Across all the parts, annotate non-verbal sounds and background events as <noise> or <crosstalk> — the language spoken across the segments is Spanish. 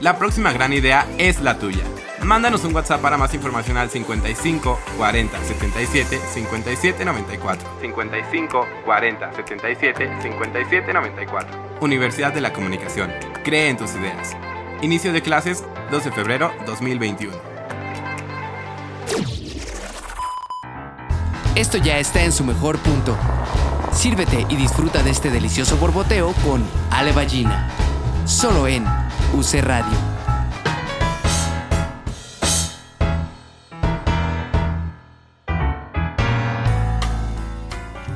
La próxima gran idea es la tuya. Mándanos un WhatsApp para más información al 55 40 77 57 94. 55 40 77 57 94. Universidad de la Comunicación. Cree en tus ideas. Inicio de clases 12 de febrero 2021. Esto ya está en su mejor punto. Sírvete y disfruta de este delicioso borboteo con Ale Ballina. Solo en UC Radio.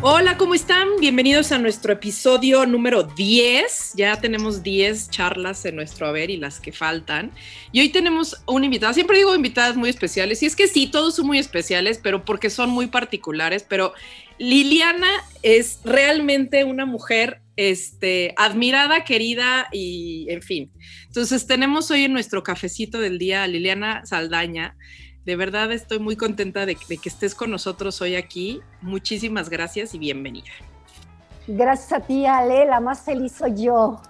Hola, ¿cómo están? Bienvenidos a nuestro episodio número 10. Ya tenemos 10 charlas en nuestro haber y las que faltan. Y hoy tenemos una invitada. Siempre digo invitadas muy especiales. Y es que sí, todos son muy especiales, pero porque son muy particulares. Pero Liliana es realmente una mujer este, admirada, querida y en fin. Entonces tenemos hoy en nuestro cafecito del día a Liliana Saldaña. De verdad estoy muy contenta de, de, que estés con nosotros hoy aquí. Muchísimas gracias y bienvenida. Gracias a ti, Ale. La más feliz soy yo.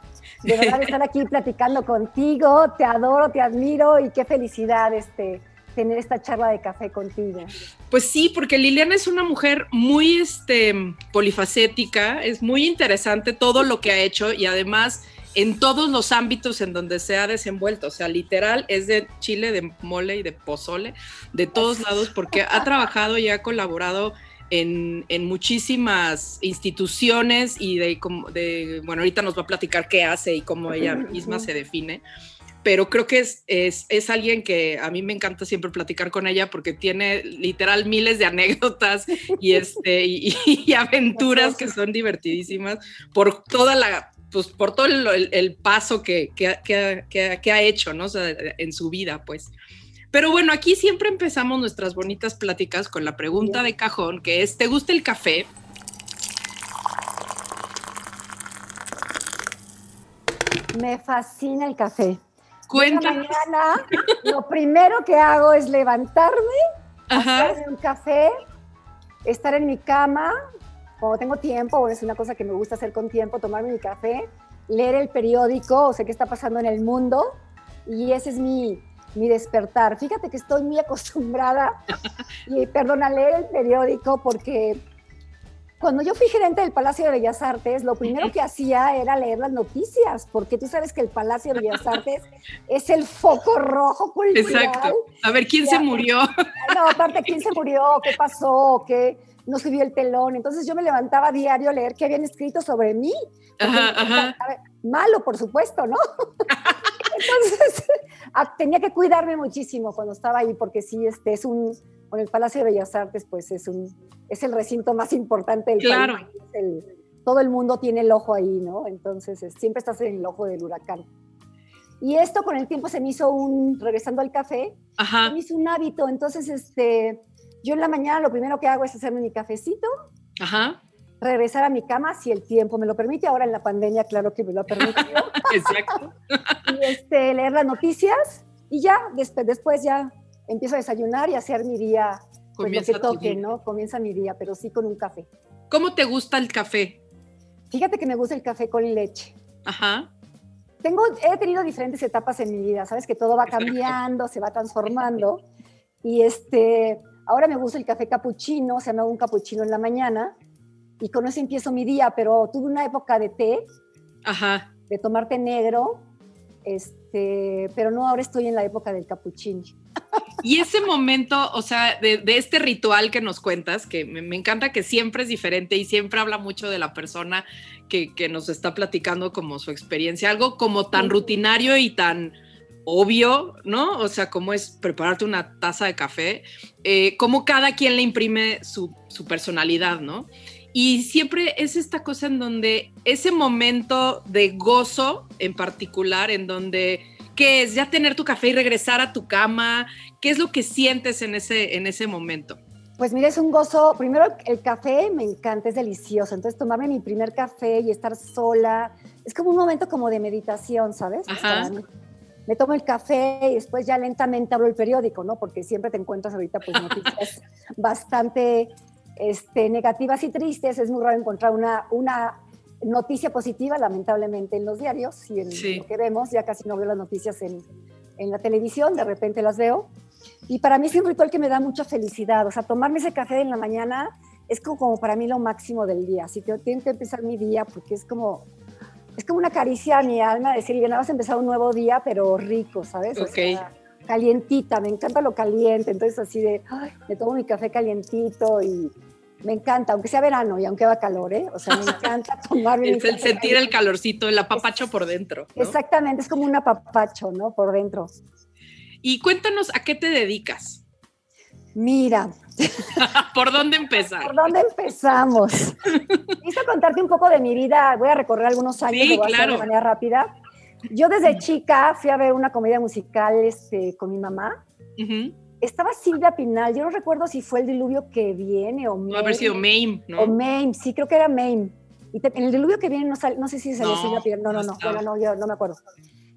De verdad <laughs> estar aquí platicando contigo. Te adoro, te admiro y qué felicidad este, tener esta charla de café contigo. Pues sí, porque Liliana es una mujer muy este, polifacética, es muy interesante todo lo que ha hecho y además en todos los ámbitos en donde se ha desenvuelto. O sea, literal es de chile, de mole y de pozole, de todos lados, porque ha trabajado y ha colaborado en, en muchísimas instituciones y de, de, bueno, ahorita nos va a platicar qué hace y cómo ella misma se define. Pero creo que es, es, es alguien que a mí me encanta siempre platicar con ella porque tiene literal miles de anécdotas y, este, y, aventuras que son divertidísimas por toda la pues por todo el, paso que, que, que, que, ha hecho, ¿no? En su vida, pues. Pero bueno, aquí siempre empezamos nuestras bonitas pláticas con la pregunta de cajón, que es, ¿te gusta el café? Me fascina el café. Cuéntanos. mañana lo primero que hago es levantarme, hacerme un café, estar en mi cama, cuando tengo tiempo, es una cosa que me gusta hacer con tiempo, tomarme mi café, leer el periódico, o sea, qué está pasando en el mundo, y ese es mi, mi despertar. Fíjate que estoy muy <laughs> acostumbrada, y perdón, a leer el periódico porque cuando yo fui gerente del Palacio de Bellas Artes, lo primero que hacía era leer las noticias, porque tú sabes que el Palacio de Bellas Artes <laughs> es el foco rojo cultural. Exacto. A ver, ¿quién se murió? No, aparte, ¿quién se murió? ¿Qué pasó? ¿Qué? no subió el telón. Entonces yo me levantaba a diario a leer qué habían escrito sobre mí. Ajá, ajá. Malo, por supuesto, ¿no? <laughs> Entonces <laughs> tenía que cuidarme muchísimo cuando estaba ahí, porque sí, este es un, con el Palacio de Bellas Artes, pues es un, es el recinto más importante del claro. país. El, todo el mundo tiene el ojo ahí, ¿no? Entonces es, siempre estás en el ojo del huracán. Y esto con el tiempo se me hizo un, regresando al café, Ajá. se me hizo un hábito. Entonces, este, yo en la mañana lo primero que hago es hacerme mi cafecito, Ajá. regresar a mi cama si el tiempo me lo permite. Ahora en la pandemia, claro que me lo ha permitido. <laughs> Exacto. y este, leer las noticias y ya, después, después ya empiezo a desayunar y hacer mi día, pues Comienza lo que toque. ¿no? Comienza mi día, pero sí con un café. ¿Cómo te gusta el café? Fíjate que me gusta el café con leche. Ajá. Tengo, he tenido diferentes etapas en mi vida, sabes que todo va cambiando, se va transformando. Y este, ahora me gusta el café capuchino, o sea, me hago un capuchino en la mañana y con eso empiezo mi día, pero tuve una época de té, Ajá. de tomar té negro, este, pero no, ahora estoy en la época del capuchino. Y ese momento, o sea, de, de este ritual que nos cuentas, que me, me, encanta que siempre es diferente y siempre habla mucho de la persona que, que nos está platicando como su experiencia, algo como tan rutinario y tan obvio, ¿no? O sea, como es prepararte una taza de café, eh, como cada quien le imprime su, su personalidad, ¿no? Y siempre es esta cosa en donde ese momento de gozo en particular, en donde, ¿qué es? Ya tener tu café y regresar a tu cama, ¿qué es lo que sientes en ese, en ese momento? Pues mira, es un gozo. Primero, el café me encanta, es delicioso. Entonces, tomarme mi primer café y estar sola, es como un momento como de meditación, ¿sabes? Ajá. Me tomo el café y después ya lentamente abro el periódico, ¿no? Porque siempre te encuentras ahorita pues <laughs> noticias bastante este, negativas y tristes. Es muy raro encontrar una, una noticia positiva, lamentablemente, en los diarios y en lo que vemos. Ya casi no veo las noticias en, en la televisión, de repente las veo. Y para mí es un ritual que me da mucha felicidad. O sea, tomarme ese café en la mañana es como, para mí lo máximo del día. Así que tengo que empezar mi día porque es como, es como una caricia a mi alma decir, bien, vas a empezar un nuevo día, pero rico, ¿sabes? O sea, calientita, me encanta lo caliente. Entonces, así de, me tomo mi café calientito y me encanta, aunque sea verano y aunque haga calor, ¿eh? O sea, me <laughs> encanta tomarme. es el sentir el calorcito, el apapacho por dentro. Exactamente, es como un apapacho, ¿no? Por dentro. Y cuéntanos, ¿a qué te dedicas? Mira. <laughs> ¿Por dónde empezar? ¿Por dónde empezamos? <laughs> Quise contarte un poco de mi vida, voy a recorrer algunos años, sí, claro. de manera rápida. Yo desde chica fui a ver una comedia musical este, con mi mamá. Estaba Silvia Pinal, yo no recuerdo si fue el diluvio que viene o No haber sido Mame, ¿no? O Mame, sí, creo que era Mame. Y en el diluvio que viene no, no sé si salió Silvia Pinal, no, no, no, no, no, yo no me acuerdo.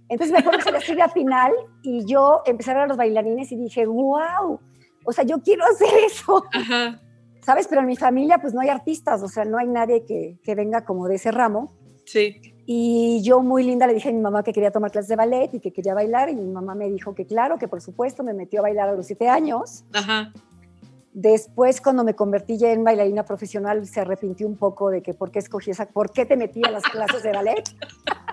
Entonces me acuerdo que se Silvia Pinal y yo empecé a ver a los bailarines y dije, wow, o sea, yo quiero hacer eso. Ajá. ¿Sabes? Pero en mi familia pues no hay artistas, o sea, no hay nadie que, que venga como de ese ramo. Sí. Y yo muy linda le dije a mi mamá que quería tomar clases de ballet y que quería bailar y mi mamá me dijo que claro, que por supuesto me metió a bailar a los siete años. Ajá. Después, cuando me convertí ya en bailarina profesional, se arrepintió un poco de que por qué escogí esa, por qué te metí a las clases de ballet. <laughs>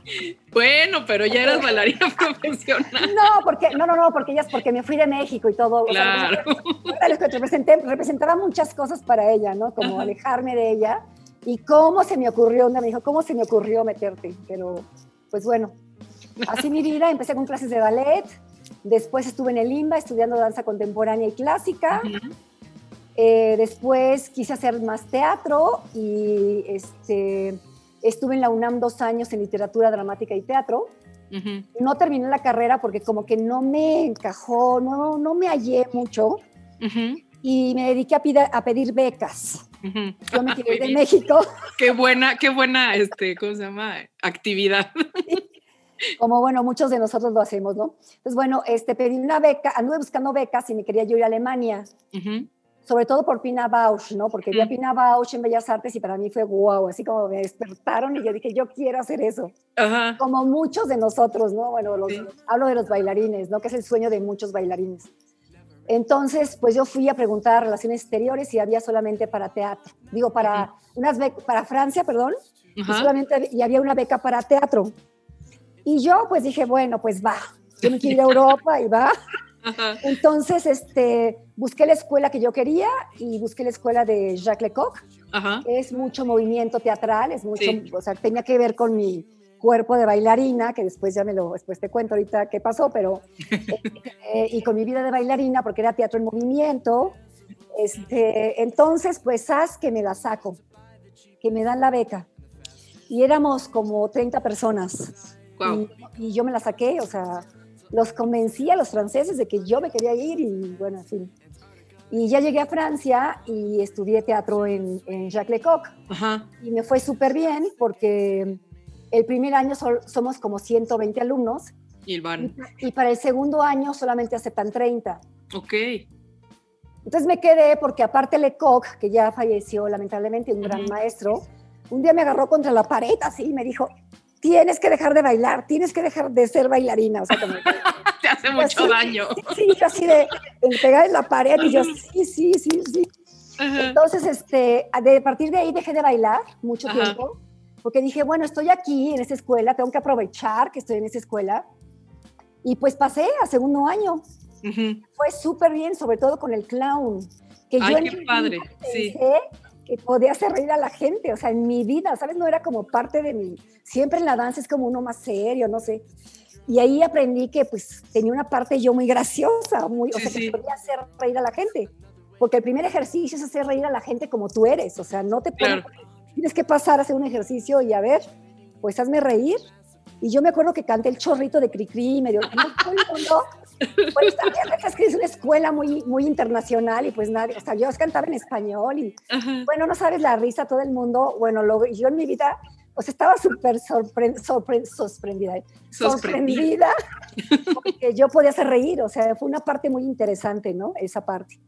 Bueno, pero ya eras bailarina profesional. No, porque, no, no, no, porque ella es porque me fui de México y todo. Claro. O sea, representé, <laughs> representaba muchas cosas para ella, ¿no? Como alejarme de ella. Y cómo se me ocurrió, me dijo, ¿cómo se me ocurrió meterte? Pero, pues bueno, así mi vida, empecé con clases de ballet, después estuve en el IMBA estudiando danza contemporánea y clásica. Eh, después quise hacer más teatro y este, estuve en la UNAM dos años en literatura dramática y teatro. No terminé la carrera porque como que no me encajó, no, no me hallé mucho y me dediqué a, a pedir becas. Yo me quedé de México. <laughs> Qué buena, qué buena, este, ¿cómo se llama? Actividad. <laughs> Como bueno, muchos de nosotros lo hacemos, ¿no? Entonces, bueno, este, pedí una beca, anduve buscando becas y me quería yo ir a Alemania sobre todo por Pina Bausch, ¿no? Porque vi a Pina Bausch en Bellas Artes y para mí fue wow, así como me despertaron y yo dije, yo quiero hacer eso. Como muchos de nosotros, ¿no? Bueno, hablo de los bailarines, ¿no? Que es el sueño de muchos bailarines. Entonces, pues yo fui a preguntar a Relaciones Exteriores y había solamente para teatro. Digo, para, unas para Francia, perdón, y, solamente, y había una beca para teatro. Y yo pues dije, bueno, pues va, yo me quiero ir a Europa y va. <laughs> Entonces, este, busqué la escuela que yo quería y busqué la escuela de Jacques Lecoq. Es mucho movimiento teatral, es mucho, o sea, tenía que ver con mi cuerpo de bailarina, que después ya me lo, después te cuento ahorita qué pasó, pero, <laughs> eh, y con mi vida de bailarina, porque era teatro en movimiento. Este, entonces, pues, haz que me la saco, que me dan la beca. Y éramos como 30 personas. Y, y yo me la saqué, o sea, los convencí a los franceses de que yo me quería ir y bueno, en fin. Y ya llegué a Francia y estudié teatro en, Jacques Lecoq. Y me fue súper bien porque el primer año somos como 120 alumnos. Y, y, para el segundo año solamente aceptan 30. Ok. Entonces me quedé porque aparte Lecoq, que ya falleció lamentablemente, un gran maestro, un día me agarró contra la pared así y me dijo, tienes que dejar de bailar, tienes que dejar de ser bailarina. O sea, como, <laughs> Te hace mucho daño. Sí, yo así de, pegar en la pared y yo, sí, sí, sí, sí. Entonces, este, de partir de ahí dejé de bailar mucho tiempo, porque dije, bueno, estoy aquí en esa escuela, tengo que aprovechar que estoy en esa escuela. Y pues pasé a segundo año. Fue súper bien, sobre todo con el clown. Que Ay, qué padre. Sí que podía hacer reír a la gente, o sea, en mi vida, ¿sabes? No era como parte de mí. Siempre en la danza es como uno más serio, no sé. Y ahí aprendí que pues tenía una parte yo muy graciosa, muy, o sea, que podía hacer reír a la gente. Porque el primer ejercicio es hacer reír a la gente como tú eres, o sea, no te puedes, tienes que pasar a hacer un ejercicio y a ver, pues hazme reír. Y yo me acuerdo que canté el chorrito de Cricri y me dio todo el mundo Bueno, es que es una escuela muy, muy internacional y pues nadie, o sea, yo cantaba en español y bueno, no sabes la risa, todo el mundo, bueno, lo, yo en mi vida, pues estaba súper sorprendida, sorprendida, porque yo podía hacer reír, o sea, fue una parte muy interesante, ¿no? Esa parte.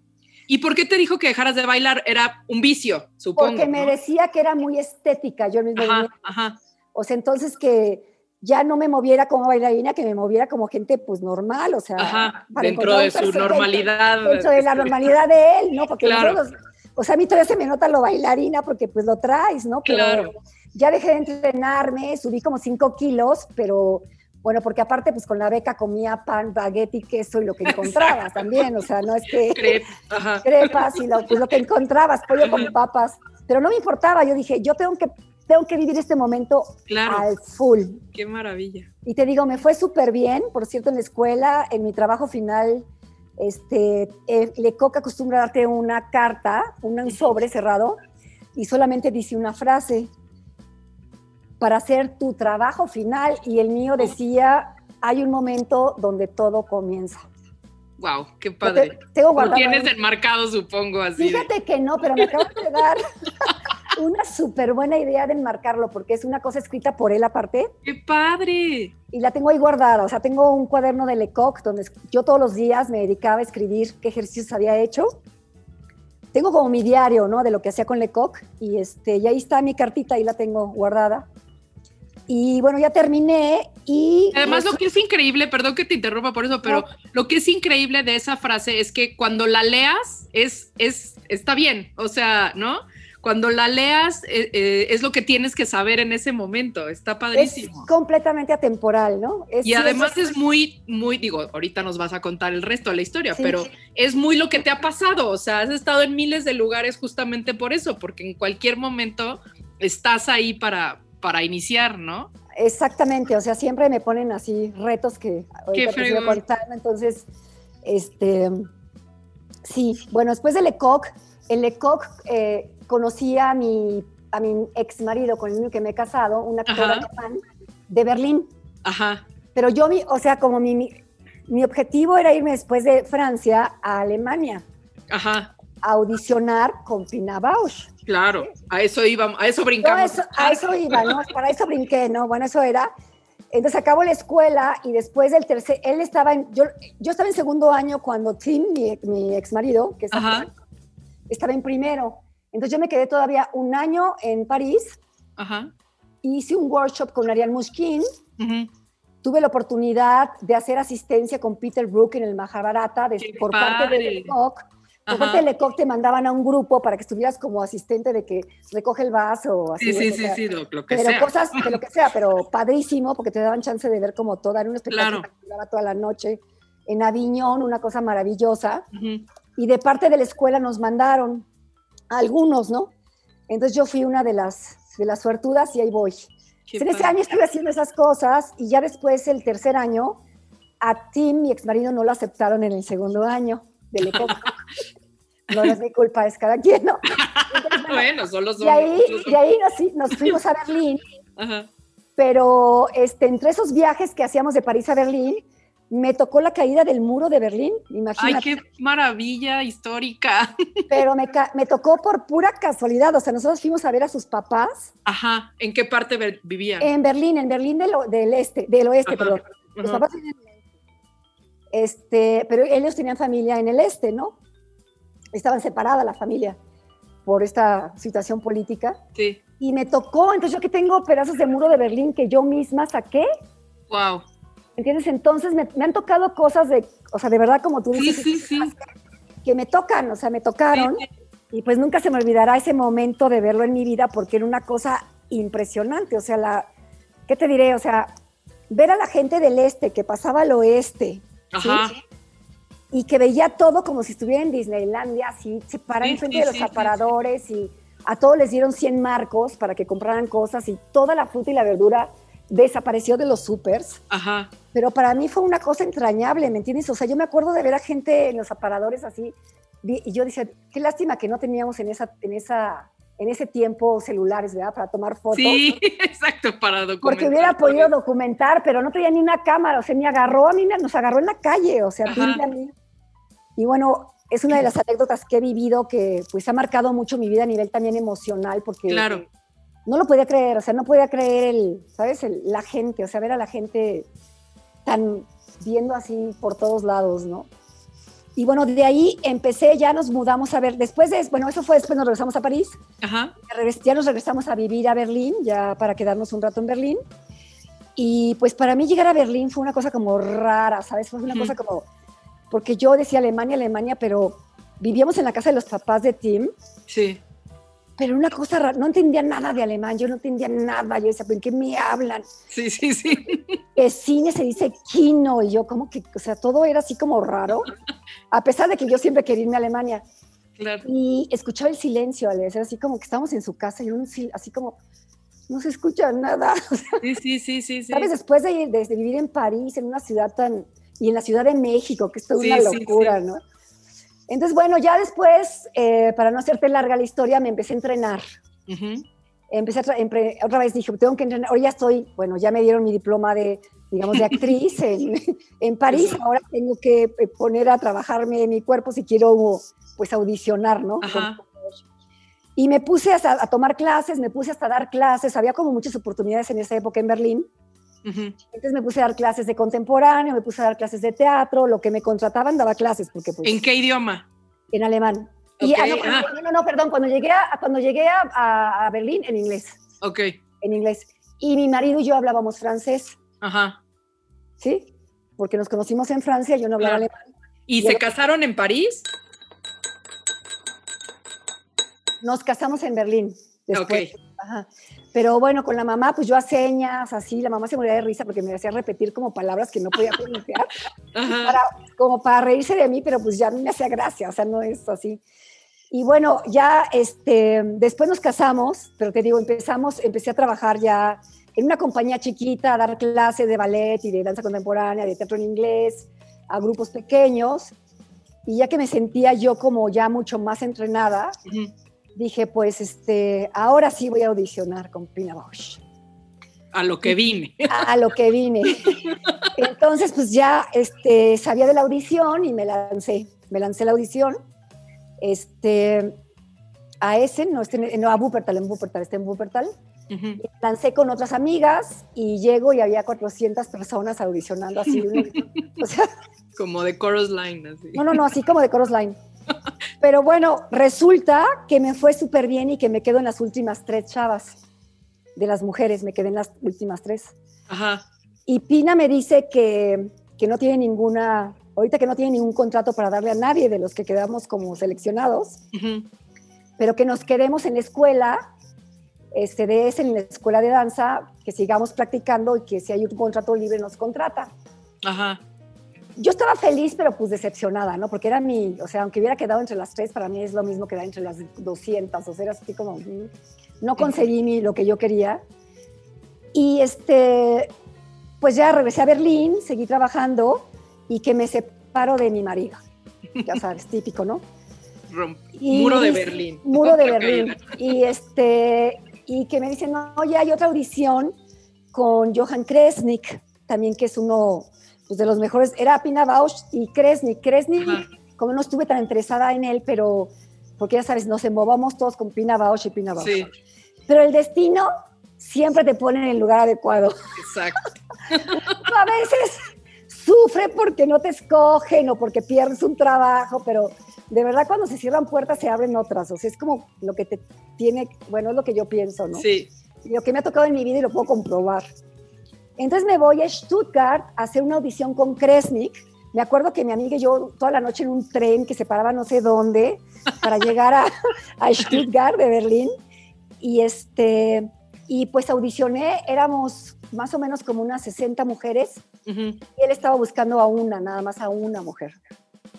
¿Y por qué te dijo que dejaras de bailar? Era un vicio, supongo. Porque me decía que era muy estética, yo mismo. Ajá, ajá. O sea, entonces que ya no me moviera como bailarina, que me moviera como gente pues normal, o sea, dentro de su normalidad. Dentro de la normalidad de él, ¿no? Porque claro. o sea, a mí todavía se me nota lo bailarina porque pues lo traes, ¿no? claro. Ya dejé de entrenarme, subí como 5 kilos, pero bueno, porque aparte pues con la beca comía pan, baguette y queso y lo que encontrabas también, o sea, no es que crepas y lo, pues, lo que encontrabas, pollo con papas, pero no me importaba, yo dije, yo tengo que tengo que vivir este momento al full. Qué maravilla. Y te digo, me fue súper bien, por cierto, en la escuela, en mi trabajo final, este, eh, Lecoq acostumbra darte una carta, un sobre cerrado, y solamente dice una frase para hacer tu trabajo final, y el mío decía, hay un momento donde todo comienza. Wow, qué padre. tengo Lo tienes enmarcado, supongo, así. Fíjate que no, pero me acabo de dar <laughs> una súper buena idea de enmarcarlo, porque es una cosa escrita por él aparte. ¡Qué padre! Y la tengo ahí guardada. O sea, tengo un cuaderno de Lecoq donde yo todos los días me dedicaba a escribir qué ejercicios había hecho. Tengo como mi diario, ¿no? De lo que hacía con Lecoq. Y, este, y ahí está mi cartita, ahí la tengo guardada. Y bueno, ya terminé y... Además, lo que es increíble, perdón que te interrumpa por eso, pero lo que es increíble de esa frase es que cuando la leas es, es, está bien, o sea, ¿no? cuando la leas eh, eh, es lo que tienes que saber en ese momento, está padrísimo. Es completamente atemporal, ¿no? y además es, muy, muy, digo, ahorita nos vas a contar el resto de la historia, pero es muy lo que te ha pasado, o sea, has estado en miles de lugares justamente por eso, porque en cualquier momento estás ahí para, para iniciar, ¿no? Exactamente, o sea, siempre me ponen así retos que ahorita te contando, entonces, este, sí, bueno, después de Lecoq, el Lecoq... Eh, conocí a mi, a mi ex marido con el que me he casado, un actor alemán de Berlín. Ajá. Pero yo, o sea, como mi, mi, objetivo era irme después de Francia a Alemania. Ajá. A audicionar con Pina Bausch. Claro, a eso iba, a eso brincamos. a eso iba, ¿no? <laughs> Para eso brinqué, ¿no? Bueno, eso era. Entonces acabo la escuela y después del tercer, él estaba en, yo, yo estaba en segundo año cuando Tim, mi, mi ex marido, que es estaba en primero. Entonces yo me quedé todavía un año en París. Ajá. Hice un workshop con Ariane Mushkin. Tuve la oportunidad de hacer asistencia con Peter Brook en el Mahabharata por parte de Lecoq. Por Lecoq te mandaban a un grupo para que estuvieras como asistente de que recoge el vaso o así. Sí, sí, sí, sí, lo, que pero cosas, de lo que sea, pero <laughs> padrísimo porque te daban chance de ver como toda, en un espectáculo que duraba toda la noche en Aviñón, una cosa maravillosa. Y de parte de la escuela nos mandaron algunos, ¿no? Entonces yo fui una de las, de las suertudas y ahí voy. en ese año estuve haciendo esas cosas y ya después, el tercer año, a Tim, mi ex marido, no lo aceptaron en el segundo año del ECOC. <laughs> no es mi culpa, es cada quien, ¿no? <laughs> bueno, solo son. Y ahí, y ahí nos, fuimos a Berlín. Pero este, entre esos viajes que hacíamos de París a Berlín, me tocó la caída del muro de Berlín, imagínate. ¡Ay, qué maravilla histórica! <laughs> Pero me, me, tocó por pura casualidad, o sea, nosotros fuimos a ver a sus papás. Ajá, ¿en qué parte vivían? En Berlín, en Berlín del, del este, del oeste, perdón. Los papás vivían en el este, pero ellos tenían familia en el este, ¿no? Estaban separadas la familia por esta situación política. Sí. Y me tocó, entonces yo que tengo pedazos de muro de Berlín que yo misma saqué. Wow ¿Entiendes? Entonces me, han tocado cosas de, o sea, de verdad como tú dices, sí, sí, que me tocan, o sea, me tocaron. Y pues nunca se me olvidará ese momento de verlo en mi vida porque era una cosa impresionante. O sea, la, ¿qué te diré? O sea, ver a la gente del este que pasaba al oeste. Y que veía todo como si estuviera en Disneylandia, así, se paran frente de los aparadores y a todos les dieron 100 marcos para que compraran cosas y toda la fruta y la verdura desapareció de los supers. Ajá. Pero para mí fue una cosa entrañable, ¿me entiendes? O sea, yo me acuerdo de ver a gente en los aparadores así, y yo decía, qué lástima que no teníamos en esa, en esa en ese tiempo celulares, ¿verdad? Para tomar fotos. Sí, <laughs> exacto, para documentar. Porque hubiera podido documentar, pero no tenía ni una cámara, o sea, me agarró a mí, nos agarró en la calle, o sea, a mí. Y bueno, es una de las anécdotas que he vivido que pues ha marcado mucho mi vida a nivel también emocional, porque claro. no lo podía creer, o sea, no podía creer el, ¿sabes? la gente, o sea, ver a la gente tan viendo así por todos lados, ¿no? Y bueno, de ahí empecé, ya nos mudamos a ver, después de, bueno, eso fue después nos regresamos a París, Ajá. ya nos regresamos a vivir a Berlín, ya para quedarnos un rato en Berlín. Y pues para mí llegar a Berlín fue una cosa como rara, ¿sabes? Fue una cosa como, porque yo decía Alemania, Alemania, pero vivíamos en la casa de los papás de Tim. Sí pero una cosa rara, no entendía nada de alemán, yo no entendía nada, yo decía, ¿en qué me hablan? Sí, sí, sí. El cine se dice kino, y yo como que, o sea, todo era así como raro, <laughs> a pesar de que yo siempre quería irme a Alemania. Claro. Y escuchaba el silencio, al era así como que estábamos en su casa y un así como, no se escucha nada. <laughs> sí, sí, sí, sí, ¿Sabes? Después de, de, vivir en París, en una ciudad tan, y en la Ciudad de México, que es toda una locura, ¿no? Entonces, bueno, ya después, eh, para no hacerte larga la historia, me empecé a entrenar. Empecé a otra vez dije, tengo que entrenar. Ahora ya estoy, bueno, ya me dieron mi diploma de, digamos, de actriz en, <laughs> en, París. Ahora tengo que eh, poner a trabajarme mi cuerpo si quiero, pues, audicionar, ¿no? Y me puse a, a, tomar clases, me puse hasta a dar clases. Había como muchas oportunidades en esa época en Berlín. Entonces me puse a dar clases de contemporáneo, me puse a dar clases de teatro, lo que me contrataban daba clases. Porque, pues, ¿En qué idioma? En alemán. Y, ah, ah. no, no, no, perdón, cuando llegué, a, cuando llegué a, a, Berlín, en inglés. Ok. En inglés. Y mi marido y yo hablábamos francés. Ajá. ¿Sí? Porque nos conocimos en Francia, yo no hablaba alemán. ¿Y, se casaron en París? Nos casamos en Berlín. Después. Ajá. Pero bueno, con la mamá, pues yo a señas, así, la mamá se moría de risa porque me hacía repetir como palabras que no podía <laughs> pronunciar, como para reírse de mí, pero pues ya me hacía gracia, o sea, no es así. Y bueno, ya este, después nos casamos, pero te digo, empezamos, empecé a trabajar ya en una compañía chiquita, a dar clases de ballet y de danza contemporánea, de teatro en inglés, a grupos pequeños. Y ya que me sentía yo como ya mucho más entrenada, dije, pues este, ahora sí voy a audicionar con Pina Bausch. A lo que vine. A lo que vine. <laughs> Entonces, pues ya este, sabía de la audición y me lancé. Me lancé la audición. Este, a ese, no, este, no a Wuppertal, en Wuppertal, este en Wuppertal. Lancé con otras amigas y llego y había 400 personas audicionando así. <laughs> o sea, como de Chorus Line, así. No, no, no, así como de Chorus Line. <laughs> Pero bueno, resulta que me fue súper bien y que me quedo en las últimas tres chavas. De las mujeres, me quedé en las últimas tres. Ajá. Y Pina me dice que, que no tiene ninguna, ahorita que no tiene ningún contrato para darle a nadie de los que quedamos como seleccionados, pero que nos quedemos en la escuela, este, de ese, en la escuela de danza, que sigamos practicando y que si hay un contrato libre nos contrata. Ajá yo estaba feliz, pero pues decepcionada, ¿no? Porque era mi, o sea, aunque hubiera quedado entre las tres, para mí es lo mismo quedar entre las 200, o sea, era así como, mm, no conseguí ni lo que yo quería. Y este, pues ya regresé a Berlín, seguí trabajando y que me separo de mi marido. Ya sabes, <laughs> típico, ¿no? muro de Berlín. Muro de <laughs> Berlín. Y este, y que me dicen, no, ya hay otra audición con Johan Kresnik, también que es uno pues de los mejores, era Pina Bausch y Kresny. Kresny, como no estuve tan interesada en él, pero porque ya sabes, nos embobamos todos con Pina Bausch y Pina Bausch. Sí. Pero el destino siempre te pone en el lugar adecuado. Exacto. <laughs> a veces sufre porque no te escogen o porque pierdes un trabajo, pero de verdad cuando se cierran puertas se abren otras. O sea, es como lo que te tiene, bueno, es lo que yo pienso, ¿no? Sí. Lo que me ha tocado en mi vida y lo puedo comprobar. Entonces me voy a Stuttgart a hacer una audición con Kresnik. Me acuerdo que mi amiga y yo toda la noche en un tren que se paraba no sé dónde para llegar a, <laughs> a Stuttgart de Berlín. Y, este, y pues audicioné, éramos más o menos como unas 60 mujeres y él estaba buscando a una, nada más a una mujer.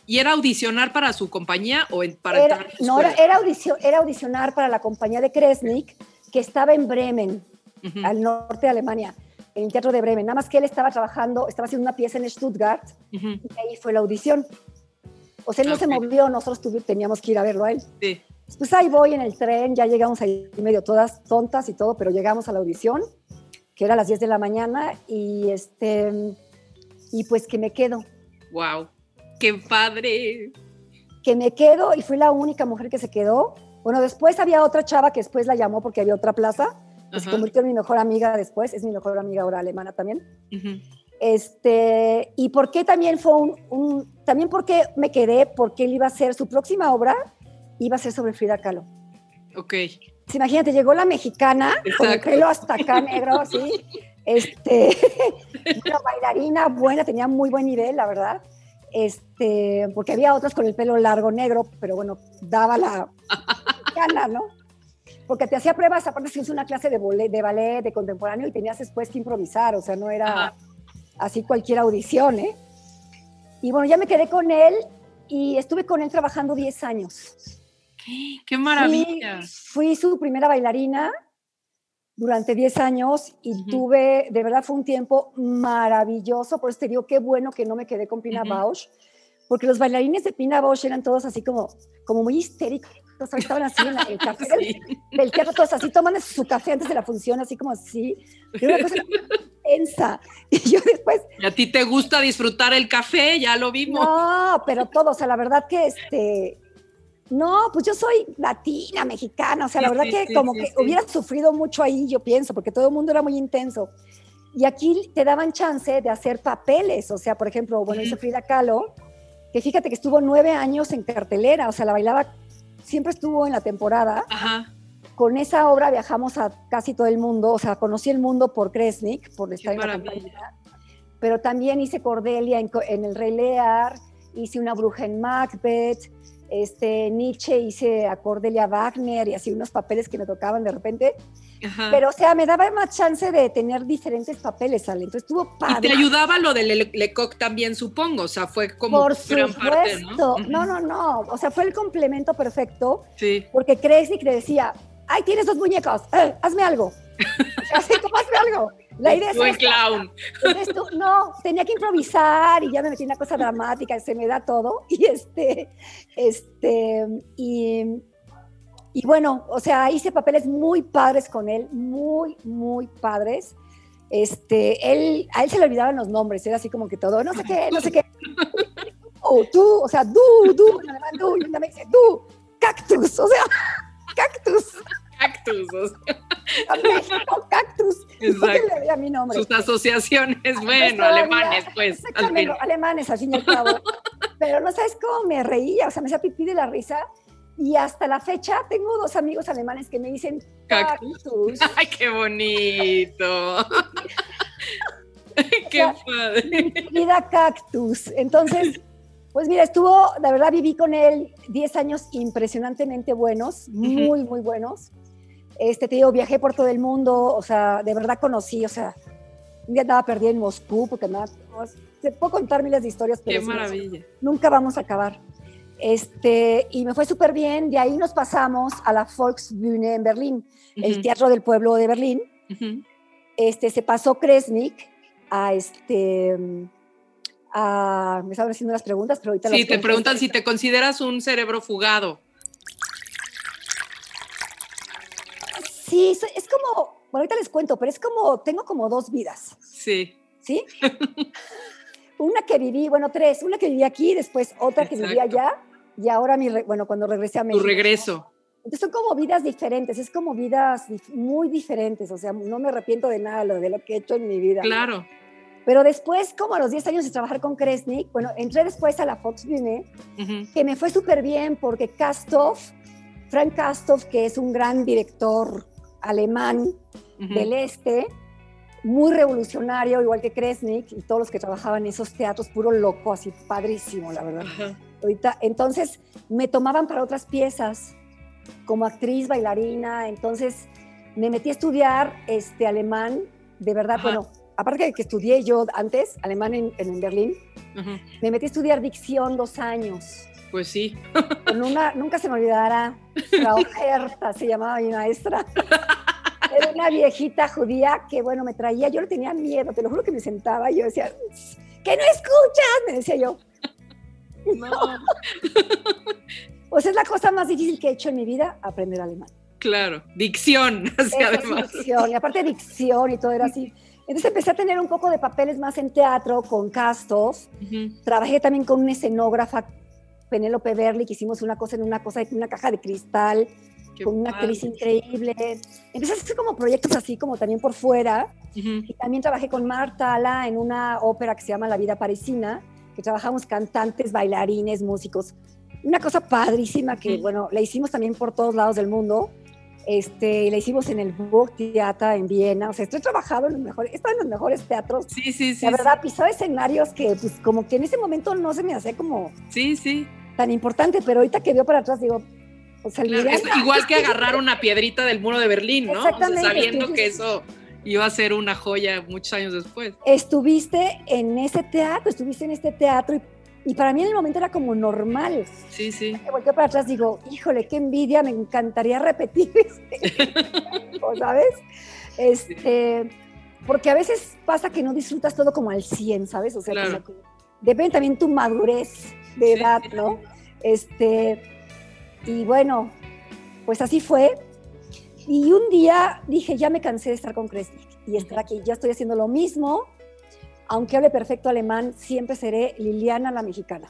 ¿Y era audicionar para su compañía o para era, No, era, era, era audicionar para la compañía de Kresnik que estaba en Bremen, al norte de Alemania en el Teatro de Bremen. Nada más que él estaba trabajando, estaba haciendo una pieza en Stuttgart y ahí fue la audición. O sea, él no se movió, nosotros teníamos que ir a verlo a él. Sí. Pues ahí voy en el tren, ya llegamos ahí medio todas tontas y todo, pero llegamos a la audición, que era a las 10 de la mañana, y este, y pues que me quedo. ¡Wow! ¡Qué padre! Que me quedo y fui la única mujer que se quedó. Bueno, después había otra chava que después la llamó porque había otra plaza, que se convirtió en mi mejor amiga después, es mi mejor amiga ahora alemana también. Este, y por qué también fue un, un, también porque me quedé, porque él iba a hacer su próxima obra, iba a ser sobre Frida Kahlo. Ok. Imagínate, llegó la mexicana con el pelo hasta acá negro, así. <laughs> Este, una bailarina buena, tenía muy buen nivel, la verdad. Este, porque había otras con el pelo largo negro, pero bueno, daba la mexicana, ¿no? Porque te hacía pruebas, aparte si es una clase de, ballet, de ballet, de contemporáneo, y tenías después que improvisar, o sea, no era así cualquier audición, ¿eh? Y bueno, ya me quedé con él y estuve con él trabajando 10 años. ¡Qué maravilla! Fui, su primera bailarina durante 10 años y tuve, de verdad fue un tiempo maravilloso, por eso te digo, qué bueno que no me quedé con Pina Bausch, porque los bailarines de Pina Bausch eran todos así como, como muy histéricos, estaban así en el <laughs> café del, teatro, todos así, toman su café antes de la función, así como así, una cosa <laughs> tensa. Y yo después... ¿Y a ti te gusta disfrutar el café? Ya lo vimos. No, pero todo, o sea, la verdad que este... No, pues yo soy latina, mexicana, o sea, la verdad que como que hubiera sufrido mucho ahí, yo pienso, porque todo el mundo era muy intenso. Y aquí te daban chance de hacer papeles, o sea, por ejemplo, bueno, hizo Frida Kahlo, que fíjate que estuvo nueve años en cartelera, o sea, la bailaba, siempre estuvo en la temporada. Ajá. Con esa obra viajamos a casi todo el mundo, o sea, conocí el mundo por Kresnik, por estar en la compañía, pero también hice Cordelia en, El Rey Lear, hice una bruja en Macbeth, este, Nietzsche hice a Cordelia Wagner y así unos papeles que me tocaban de repente. Pero, o sea, me daba más chance de tener diferentes papeles, Ale. Entonces estuvo padre. Y te ayudaba lo del Lecoq también, supongo. O sea, fue como Por gran parte, ¿no? ¿no? no, no, O sea, fue el complemento perfecto. Sí. Porque Kresnik le decía, ay, tienes dos muñecos, eh, hazme algo. <laughs> Así como hazme algo. La idea es. el clown. no, tenía que improvisar y ya me metí en una cosa dramática, se me da todo. <laughs> Y este, este, y, y bueno, o sea, hice papeles muy padres con él, muy, muy padres. Este, él, a él se le olvidaban los nombres, era así como que todo, no sé qué, no sé qué. <laughs> Tú, tú, o sea, tú, tú, tú, y me dice, tú, cactus, o sea cactus. Cactus. México, cactus. Exacto. a mi nombre. Sus asociaciones, bueno, alemanes, pues. Al alemanes, al fin y al cabo. Pero no sabes cómo me reía, o sea, me hacía pipí de la risa. Y hasta la fecha tengo dos amigos alemanes que me dicen cactus. ¡Ay, qué bonito! <laughs> ¡Qué padre! Vida cactus. Entonces, pues mira, estuvo, la verdad viví con él 10 años impresionantemente buenos, muy, muy buenos. Este, te digo, viajé por todo el mundo, o sea, de verdad conocí, o sea, un día andaba perdida en Moscú, porque nada, te puedo contar miles de historias, pero Qué maravilla. nunca vamos a acabar. Este, y me fue súper bien, de ahí nos pasamos a la Volksbühne en Berlín, el Teatro del Pueblo de Berlín. este, se pasó Kresnik a, este, me estaban haciendo unas preguntas, pero ahorita Sí, te preguntan si te consideras un cerebro fugado. Sí, es como, bueno, ahorita les cuento, pero es como, tengo como dos vidas. Sí. ¿Sí? <laughs> una que viví, bueno, tres, una que viví aquí, después otra que vivía allá, y ahora, mi, bueno, cuando regresé a México. Tu regreso. Entonces son como vidas diferentes, es como vidas muy diferentes, o sea, no me arrepiento de nada de lo que he hecho en mi vida. Claro. Pero después, como a los 10 años de trabajar con Kresnik, bueno, entré después a la Fox uh que me fue súper bien porque Kastov, Frank Kastov, que es un gran director alemán del este, muy revolucionario, igual que Kresnik y todos los que trabajaban en esos teatros, puro loco, así padrísimo, la verdad. Ahorita, entonces me tomaban para otras piezas, como actriz, bailarina, entonces me metí a estudiar este alemán, de verdad, bueno, aparte de que estudié yo antes, alemán en, en Berlín, me metí a estudiar dicción dos años. Pues sí. Con una, nunca se me olvidará, la oferta se llamaba mi maestra. Era una viejita judía que, bueno, me traía, yo no tenía miedo, te lo juro que me sentaba y yo decía, ¿qué no escuchas? Me decía yo. No. Sea, <laughs> es la cosa más difícil que he hecho en mi vida, aprender alemán. Claro, dicción, <laughs> así además. Dicción, y aparte dicción y todo era así. Entonces empecé a tener un poco de papeles más en teatro, con castos. Trabajé también con una escenógrafa, Penélope Berli, que hicimos una cosa en una cosa, en una caja de cristal, con una actriz increíble. Empecé a hacer como proyectos así, como también por fuera. Y también trabajé con Marta Ala en una ópera que se llama La vida parisina, que trabajamos cantantes, bailarines, músicos. Una cosa padrísima que, bueno, la hicimos también por todos lados del mundo. Este, la hicimos en el Burg Theater en Viena. O sea, estoy trabajando en los mejores, estoy en los mejores teatros. Sí, sí, sí. La verdad, sí. escenarios que, pues, como que en ese momento no se me hace como. Sí, sí. Tan importante, pero ahorita que veo para atrás digo, o sea, es igual que <laughs> agarrar una piedrita del muro de Berlín, ¿no? Exactamente. sabiendo que eso iba a ser una joya muchos años después. Estuviste en ese teatro, estuviste en este teatro y y para mí en el momento era como normal. Sí, sí. Me volteo para atrás digo, híjole, qué envidia, me encantaría repetir <laughs> este ¿sabes? Este, porque a veces pasa que no disfrutas todo como al 100, ¿sabes? O sea, depende también tu madurez de edad, ¿no? Este, y bueno, pues así fue. Y un día dije, ya me cansé de estar con Crespi y estar aquí, ya estoy haciendo lo mismo, aunque hable perfecto alemán, siempre seré Liliana la mexicana.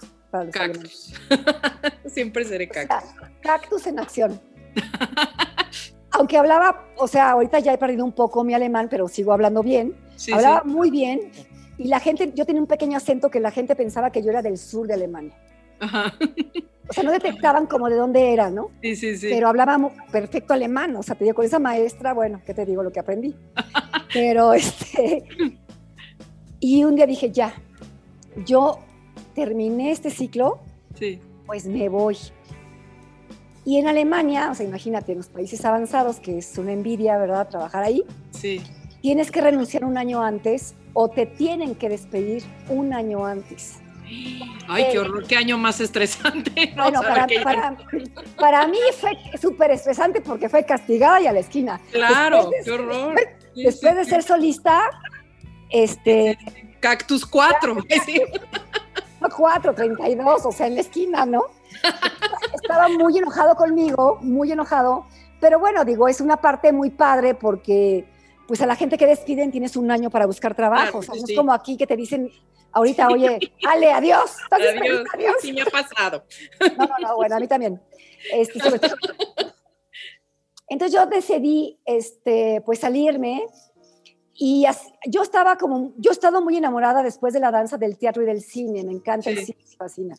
cactus. <laughs> siempre seré cactus. cactus en acción. <laughs> aunque hablaba, o sea, ahorita ya he perdido un poco mi alemán, pero sigo hablando bien. hablaba muy bien y la gente, yo tenía un pequeño acento que la gente pensaba que yo era del sur de Alemania. O sea, no detectaban como de dónde era, ¿no? Sí, sí, sí. Pero hablaba perfecto alemán, o sea, te digo, con esa maestra, bueno, ¿qué te digo lo que aprendí? Pero este, y un día dije, ya, yo terminé este ciclo, sí. pues me voy. Y en Alemania, o sea, imagínate, en los países avanzados, que es una envidia, ¿verdad?, trabajar ahí. Sí. Tienes que renunciar un año antes o te tienen que despedir un año antes. Ay, qué horror, qué año más estresante. Bueno, para, para, para, mí fue súper estresante porque fue castigada y a la esquina. Claro, qué horror. Después, de ser solista, este. Cactus 4. 4, 32, o sea, en la esquina, ¿no? Estaba muy enojado conmigo, muy enojado, pero bueno, digo, es una parte muy padre porque pues a la gente que despiden tienes un año para buscar trabajo, o sea, no es como aquí que te dicen ahorita, oye, Ale, adiós. Adiós, adiós. Sí me ha pasado. No, no, no, bueno, a mí también. Este, <laughs> Entonces yo decidí, este, pues salirme y yo estaba como, yo he estado muy enamorada después de la danza del teatro y del cine, me encanta el cine, me fascina.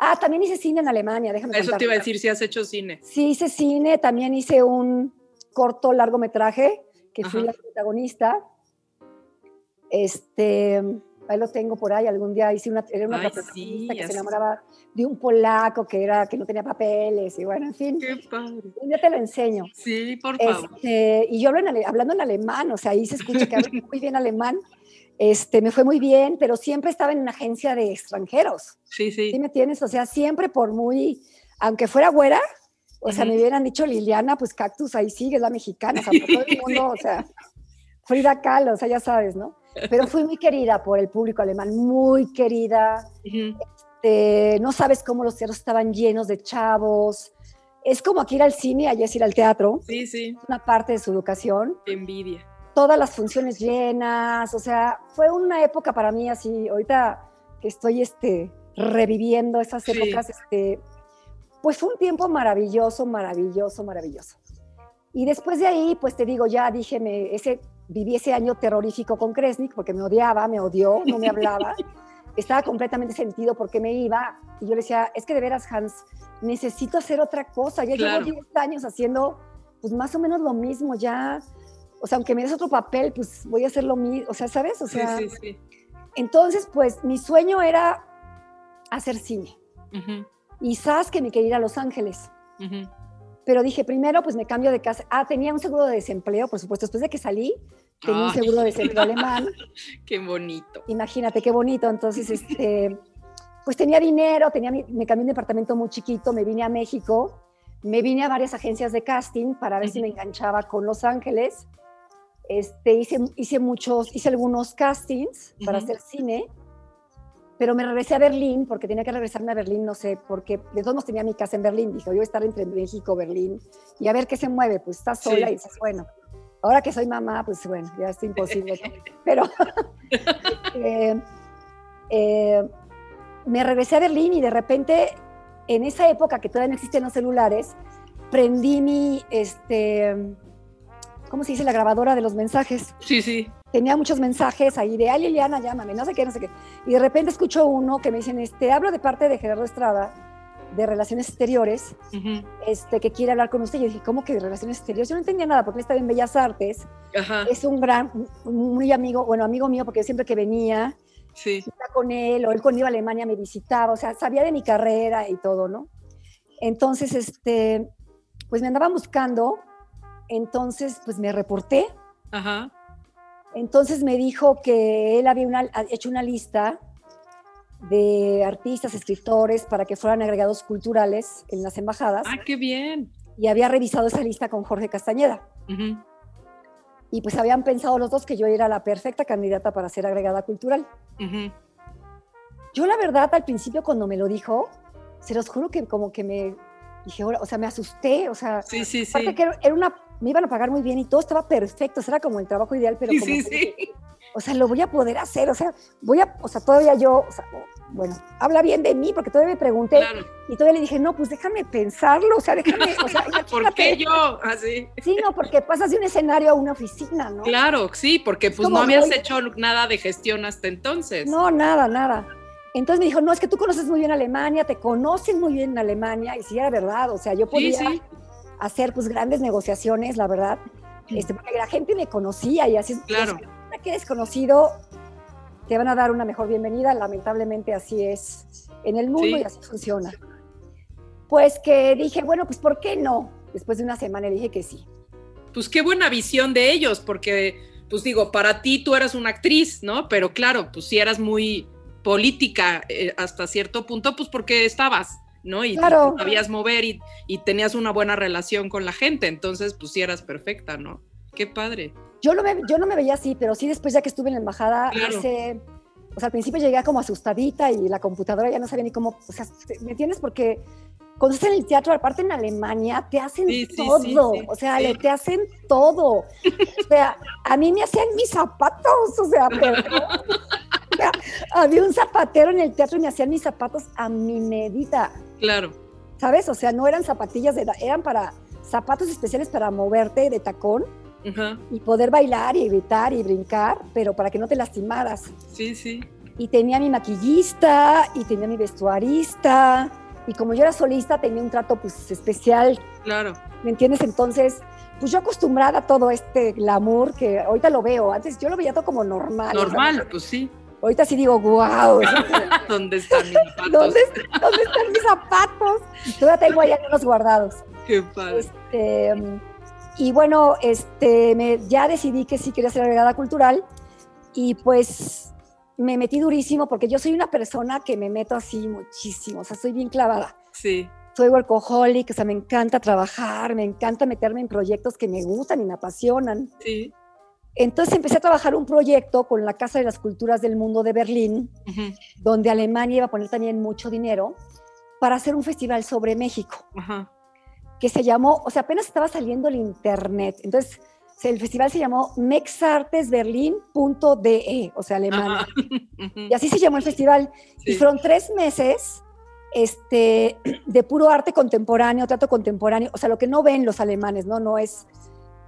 Ah, también hice cine en Alemania, déjame Eso te iba a decir, si has hecho cine. Sí, hice cine, también hice un corto largometraje, que fui la protagonista. Este, ahí lo tengo por ahí, algún día hice una, era una protagonista que se enamoraba de un polaco que, era, que no tenía papeles, y bueno, en fin. Qué padre. Un día te lo enseño. Sí, por favor. Este, y yo hablo en, hablando en alemán, o sea, ahí se escucha que hablo muy bien alemán. Este, me fue muy bien, pero siempre estaba en una agencia de extranjeros. Sí, sí. ¿Sí me tienes? O sea, siempre por muy, aunque fuera güera, o sea, me hubieran dicho Liliana, pues Cactus, ahí sigue, es la mexicana, o sea, por todo el <laughs> mundo, o sea, Frida Kahlo, o sea, ya sabes, ¿no? Pero fui muy querida por el público alemán, muy querida. Este, no sabes cómo los teatros estaban llenos de chavos. Es como aquí ir al cine, allá es ir al teatro. Sí, sí. Una parte de su educación. Qué envidia. Todas las funciones llenas, o sea, fue una época para mí así, ahorita que estoy este, reviviendo esas épocas, este, pues fue un tiempo maravilloso, maravilloso, maravilloso. Y después de ahí, pues te digo, ya dije, me, ese viví ese año terrorífico con Kresnik porque me odiaba, me odió, no me hablaba. <laughs> Estaba completamente sentido porque me iba y yo le decía, es que de veras, Hans, necesito hacer otra cosa. Ya llevo 10 años haciendo pues más o menos lo mismo ya. O sea, aunque me des otro papel, pues voy a hacer lo mismo. O sea, ¿sabes? O sea, sí, sí, sí. Entonces, pues mi sueño era hacer cine. Y sabes que me quería ir a Los Ángeles. Pero dije, primero, pues me cambio de casa. Ah, tenía un seguro de desempleo, por supuesto. Después de que salí, tenía un seguro de desempleo alemán. <laughs> Qué bonito. Imagínate, qué bonito. Entonces, este, pues tenía dinero, tenía me cambié un departamento muy chiquito, me vine a México, me vine a varias agencias de casting para ver si me enganchaba con Los Ángeles. Este, hice, hice muchos, hice algunos castings para hacer cine pero me regresé a Berlín porque tenía que regresarme a Berlín, no sé, porque de todos modos tenía mi casa en Berlín. Dije, yo voy a estar entre México, Berlín y a ver qué se mueve. Pues estás sola y dices, bueno, ahora que soy mamá, pues bueno, ya es imposible. <laughs> Pero <laughs> eh, eh, me regresé a Berlín y de repente, en esa época que todavía no existían los celulares, prendí mi, este, ¿cómo se dice? La grabadora de los mensajes. Sí, sí tenía muchos mensajes ahí de, ay Liliana, llámame, no sé qué, no sé qué. Y de repente escucho uno que me dicen, este, hablo de parte de Gerardo Estrada, de Relaciones Exteriores, este, que quiere hablar con usted. Yo dije, ¿cómo que de Relaciones Exteriores? Yo no entendía nada, porque él estaba en Bellas Artes. Es un gran, muy amigo, bueno, amigo mío, porque siempre que venía, sí. con él, o él cuando iba a Alemania me visitaba, o sea, sabía de mi carrera y todo, ¿no? Entonces, este, pues me andaban buscando, entonces, pues me reporté. Ajá entonces me dijo que él había hecho una lista de artistas, escritores, para que fueran agregados culturales en las embajadas. ¡Ah, qué bien! Y había revisado esa lista con Jorge Castañeda. Y pues habían pensado los dos que yo era la perfecta candidata para ser agregada cultural. Yo la verdad al principio cuando me lo dijo, se los juro que como que me dije, o sea, me asusté, o sea, sí, sí, sí. que era una me iban a pagar muy bien y todo estaba perfecto, era como el trabajo ideal, pero como sí, sí. o sea, lo voy a poder hacer, o sea, voy a, o sea, todavía yo, o sea, bueno, habla bien de mí, porque todavía me pregunté y todavía le dije, no, pues déjame pensarlo, o sea, déjame, o sea, <laughs> ¿por qué yo? Así. Sí, no, porque pasas de un escenario a una oficina, ¿no? Claro, sí, porque pues no habías hecho nada de gestión hasta entonces. No, nada, nada. Entonces me dijo, no, es que tú conoces muy bien Alemania, te conocen muy bien en Alemania, y sí era verdad, o sea, yo podía hacer pues grandes negociaciones, la verdad, este, porque la gente me conocía y así es. Claro. que eres conocido, te van a dar una mejor bienvenida, lamentablemente así es en el mundo y así funciona. Pues que dije, bueno, pues ¿por qué no? Después de una semana dije que sí. Pues qué buena visión de ellos, porque, pues digo, para ti tú eras una actriz, ¿no? Pero claro, pues si eras muy política eh, hasta cierto punto, pues porque estabas ¿no? Y claro. te sabías mover y, tenías una buena relación con la gente, entonces pues sí eras perfecta, ¿no? Qué padre. Yo, lo yo no me veía así, pero sí después ya que estuve en la embajada, o sea, al principio llegué como asustadita y la computadora ya no sabía ni cómo, o sea, ¿me entiendes? Porque cuando estás en el teatro, aparte en Alemania, te hacen todo, o sea, te hacen todo. O sea, a mí me hacían mis zapatos, o sea, pero, <laughs> <laughs> había un zapatero en el teatro y me hacían mis zapatos a mi medida. Claro. ¿Sabes? O sea, no eran zapatillas, de, eran para zapatos especiales para moverte de tacón y poder bailar y gritar y brincar, pero para que no te lastimaras. Sí, sí. Y tenía mi maquillista y tenía mi vestuarista. Y como yo era solista, tenía un trato pues especial. Claro. ¿Me entiendes? Entonces, pues yo acostumbrada a todo este glamour que ahorita lo veo. Antes yo lo veía todo como normal. Normal, pues sí. Ahorita sí digo, wow. <laughs> ¿Dónde están mis <laughs> zapatos? ¿Dónde, están mis zapatos? Todavía tengo allá unos guardados. Qué padre. Este, y bueno, este, me, ya decidí que sí quería ser agregada cultural y pues me metí durísimo porque yo soy una persona que me meto así muchísimo, o sea, soy bien clavada. Sí. Soy workaholic, o sea, me encanta trabajar, me encanta meterme en proyectos que me gustan y me apasionan. Sí. Entonces empecé a trabajar un proyecto con la Casa de las Culturas del Mundo de Berlín, donde Alemania iba a poner también mucho dinero para hacer un festival sobre México, que se llamó, o sea, apenas estaba saliendo el internet. Entonces, el festival se llamó mexartesberlin.de, o sea, Alemania. <laughs> Y así se llamó el festival. Y fueron tres meses este, de puro arte contemporáneo, trato contemporáneo, o sea, lo que no ven los alemanes, ¿no? No es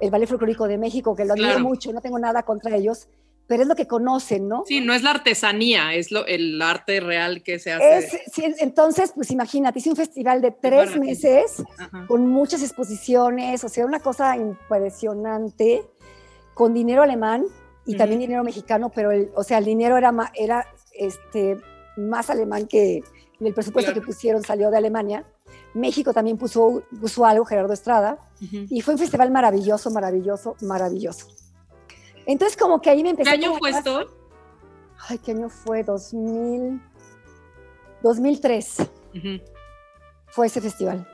el Ballet Folclórico de México, que lo admiro mucho, no tengo nada contra ellos, pero es lo que conocen, ¿no? Sí, no es la artesanía, es lo, el arte real que se hace. entonces, pues imagínate, hice un festival de tres meses con muchas exposiciones, o sea, una cosa impresionante, con dinero alemán y también dinero mexicano, pero, el, o sea, el dinero era, era este, más alemán que el presupuesto que pusieron salió de Alemania. México también puso, puso algo, Gerardo Estrada, y fue un festival maravilloso, maravilloso, maravilloso. Entonces como que ahí me empecé... ¿Qué año fue esto? Ay, ¿qué año fue? 2000, 2003 fue ese festival.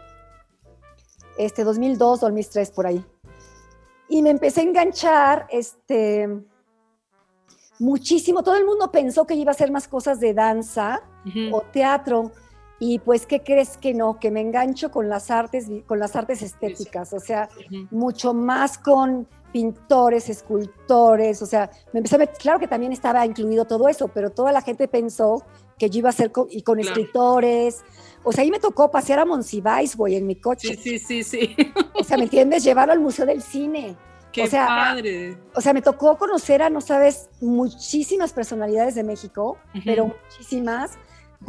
Este, 2002, 2003, por ahí. Y me empecé a enganchar, este, muchísimo. Todo el mundo pensó que iba a hacer más cosas de danza o teatro. Y pues, ¿qué crees que no? Que me engancho con las artes, con las artes estéticas, o sea, mucho más con pintores, escultores, o sea, me empecé a claro que también estaba incluido todo eso, pero toda la gente pensó que yo iba a ser con, y con escritores, o sea, ahí me tocó pasear a Monsiváis, güey, en mi coche. Sí, sí, sí, sí. O sea, ¿me entiendes? Llevarlo al Museo del Cine. Qué o sea, padre. O sea, me tocó conocer a, no sabes, muchísimas personalidades de México, pero muchísimas.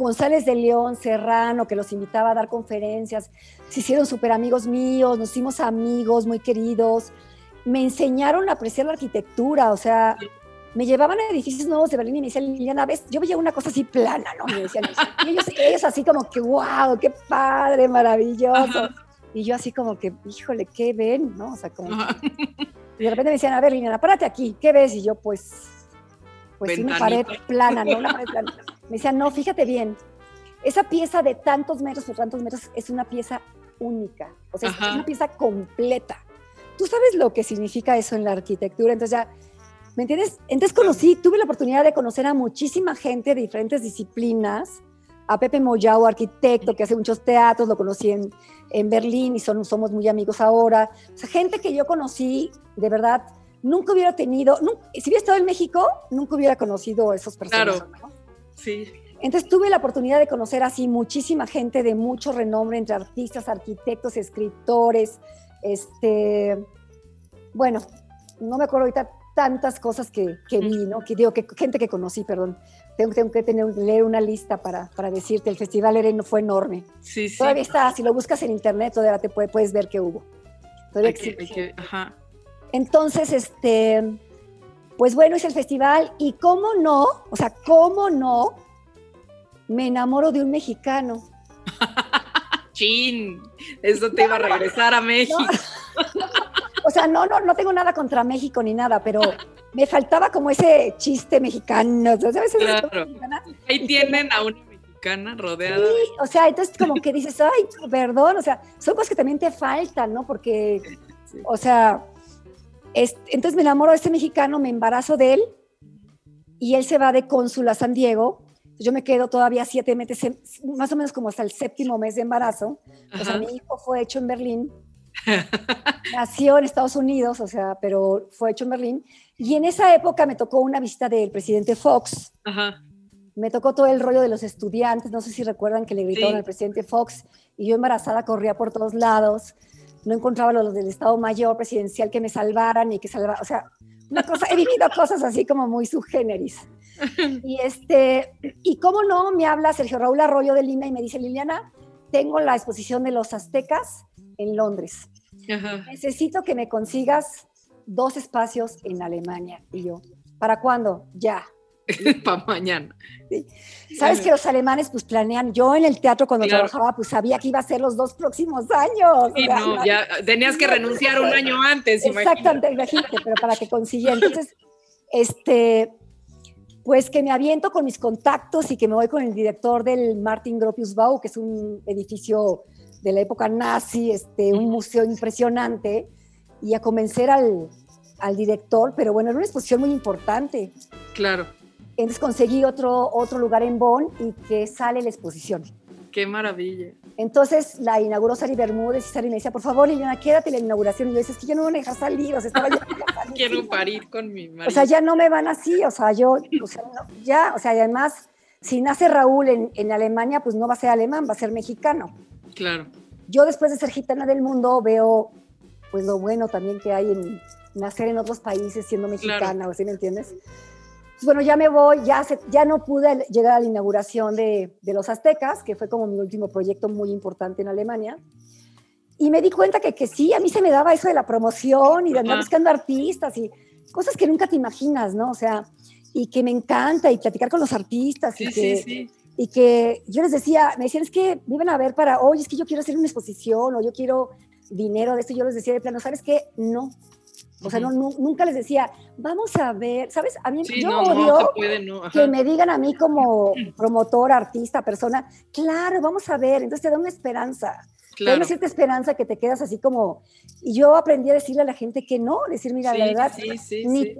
González de León, Serrano, que los invitaba a dar conferencias, se hicieron súper amigos míos, nos hicimos amigos muy queridos, me enseñaron a apreciar la arquitectura, o sea, me llevaban a edificios nuevos de Berlín y me decían, Liliana, ves, yo veía una cosa así plana, ¿no? Me decían, y ellos, ellos así como que, wow, qué padre, maravilloso. Y yo así como que, híjole, ¿qué ven? ¿No? O sea, como... Y de repente me decían, a ver, Liliana, párate aquí, ¿qué ves? Y yo, pues, pues una pared plana, ¿no? Una pared plana. Me decían, no, fíjate bien, esa pieza de tantos metros por tantos metros es una pieza única, o sea, es una pieza completa. Tú sabes lo que significa eso en la arquitectura, entonces ya, ¿me entiendes? Entonces conocí, tuve la oportunidad de conocer a muchísima gente de diferentes disciplinas, a Pepe Moyao, arquitecto, que hace muchos teatros, lo conocí en, en Berlín y son, somos muy amigos ahora. O sea, gente que yo conocí, de verdad, nunca hubiera tenido, si hubiera estado en México, nunca hubiera conocido a esos personas. Claro, sí. Entonces tuve la oportunidad de conocer así muchísima gente de mucho renombre entre artistas, arquitectos, escritores, este, bueno, no me acuerdo ahorita tantas cosas que, que vi, ¿no? Que digo, que gente que conocí, perdón. Tengo, tengo que tener, leer una lista para, para decirte, el Festival Ereno fue enorme. Sí, sí. Todavía está, si lo buscas en internet, todavía te puedes ver que hubo. Todavía hay que, hay que, ajá. Entonces, este, pues bueno, es el festival y cómo no, o sea, cómo no, me enamoro de un mexicano. <laughs> Chin, eso te iba a regresar a México. No, o sea, no, no, no tengo nada contra México ni nada, pero me faltaba como ese chiste mexicano. ¿sabes? Claro. Ahí tienen a una mexicana rodeada. Sí, o sea, entonces como que dices, ay, perdón, o sea, son cosas que también te faltan, ¿no? Porque, sí. o sea, es, entonces me enamoro de este mexicano, me embarazo de él y él se va de cónsul a San Diego. Yo me quedo todavía siete meses, más o menos como hasta el séptimo mes de embarazo. Ajá. O sea, mi hijo fue hecho en Berlín. <laughs> Nació en Estados Unidos, o sea, pero fue hecho en Berlín. Y en esa época me tocó una visita del presidente Fox. Ajá. Me tocó todo el rollo de los estudiantes. No sé si recuerdan que le gritaron sí. al presidente Fox. Y yo embarazada corría por todos lados no encontraba los del Estado Mayor presidencial que me salvaran y que salvaran, o sea, una cosa, he vivido cosas así como muy subgéneris. <laughs> Y este, y cómo no, me habla Sergio Raúl Arroyo de Lima y me dice, Liliana, tengo la exposición de los aztecas en Londres. Ajá. Necesito que me consigas dos espacios en Alemania. Y yo, ¿para cuándo? Ya. <laughs> Para mañana. Sí. Sabes que los alemanes pues planean, yo en el teatro cuando claro. trabajaba pues sabía que iba a ser los dos próximos años. Sí, o sea, no, ya tenías que renunciar un año antes. Exactamente, imagínate, pero para que consiguiera. <laughs> Entonces, este, pues que me aviento con mis contactos y que me voy con el director del Martin Gropius Bau, que es un edificio de la época nazi, este, un museo impresionante, y a convencer al, al director, pero bueno, era una exposición muy importante. Claro. Entonces conseguí otro, otro lugar en Bonn y que sale la exposición. ¡Qué maravilla! Entonces la inauguró Sari Bermúdez y Sari me decía, por favor, Liliana, quédate la inauguración. Y yo decía, es que yo no me voy a dejar salir, o sea, estaba ya... <laughs> Quiero parir con mi marido. O sea, ya no me van así, o sea, yo, o sea, no, ya, o sea, además, si nace Raúl en, en Alemania, pues no va a ser alemán, va a ser mexicano. Claro. Yo después de ser gitana del mundo veo, pues lo bueno también que hay en nacer en otros países siendo mexicana, claro. ¿sí me entiendes? Pues bueno, ya me voy, ya, se, ya no pude llegar a la inauguración de, de, los aztecas, que fue como mi último proyecto muy importante en Alemania. Y me di cuenta que, que sí, a mí se me daba eso de la promoción y de andar buscando artistas y cosas que nunca te imaginas, ¿no? O sea, y que me encanta y platicar con los artistas. Sí, y que, sí, sí. Y que yo les decía, me decían, es que me iban a ver para, oye, es que yo quiero hacer una exposición o yo quiero dinero de esto. Yo les decía de plano, ¿sabes qué? No, o sea, no, no, nunca les decía, vamos a ver, ¿sabes? A mí sí, yo no, odio puede, que me digan a mí como promotor, artista, persona, claro, vamos a ver, entonces te da una esperanza. Hay una cierta esperanza que te quedas así como... Y yo aprendí a decirle a la gente que no, decir, mira, la verdad,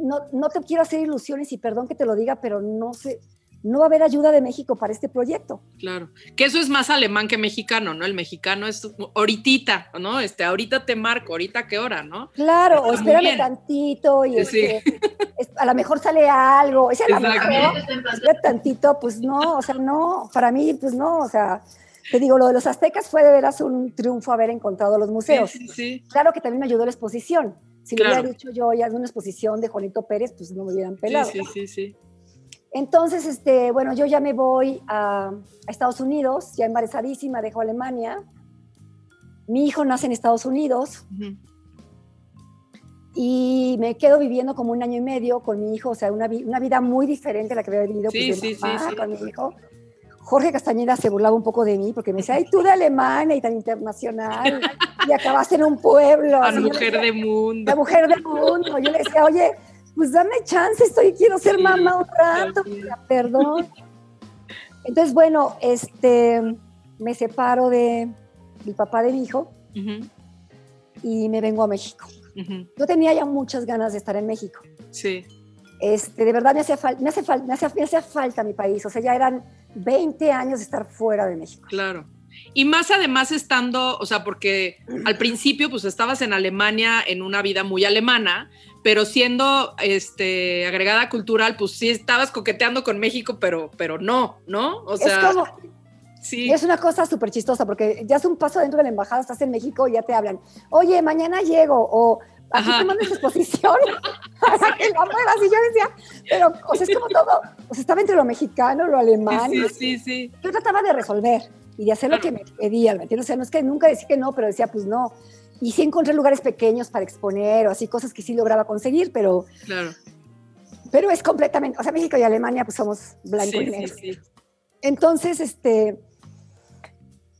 no, no te quiero hacer ilusiones y perdón que te lo diga, pero no sé no va a haber ayuda de México para este proyecto. Claro, que eso es más alemán que mexicano, ¿no? El mexicano es ahorita, ¿no? Este, ahorita te marco, ahorita qué hora, ¿no? Claro, o espérame tantito y este, a lo mejor sale algo, ese a lo mejor, tantito, pues no, o sea, no, para mí, pues no, o sea, te digo, lo de los aztecas fue de veras un triunfo haber encontrado los museos. Sí, sí, claro que también me ayudó la exposición. Si lo hubiera dicho yo ya de una exposición de Juanito Pérez, pues no me hubieran pelado. Sí, sí, sí. Entonces, este, bueno, yo ya me voy a, Estados Unidos, ya embarazadísima, dejo Alemania. Mi hijo nace en Estados Unidos. Y me quedo viviendo como un año y medio con mi hijo, o sea, una, una vida muy diferente a la que había vivido pues, con mi hijo. Jorge Castañeda se burlaba un poco de mí porque me decía, ay, tú de Alemania y tan internacional, y acabaste en un pueblo. <laughs> La mujer de mundo. La mujer del mundo. Yo le decía, oye, pues dame chance, estoy, quiero ser mamá un rato, perdón. Entonces, bueno, este, me separo de mi papá de mi hijo y me vengo a México. Yo tenía ya muchas ganas de estar en México. Sí. Este, de verdad me hacía, me, hace me, hacía, me hacía falta mi país, o sea, ya eran 20 años de estar fuera de México. Claro. Y más además estando, o sea, porque al principio pues estabas en Alemania en una vida muy alemana, pero siendo este, agregada cultural, pues sí estabas coqueteando con México, pero, pero no, ¿no? O sea, es como, sí. Es una cosa súper chistosa, porque ya es un paso dentro de la embajada, estás en México y ya te hablan, oye, mañana llego, o aquí te mandas exposición <laughs> <laughs> para que la. Y yo decía, pero, o sea, es como todo, o sea, estaba entre lo mexicano, lo alemán. Sí, sí, sí. Yo trataba de resolver y de hacer lo que me pedían, ¿me entiendes? O sea, no es que nunca decía que no, pero decía, pues no. Y sí encontré lugares pequeños para exponer o así, cosas que sí lograba conseguir, pero... Claro. Pero es completamente, o sea, México y Alemania pues somos blanco y negro. Sí, sí. Entonces, este,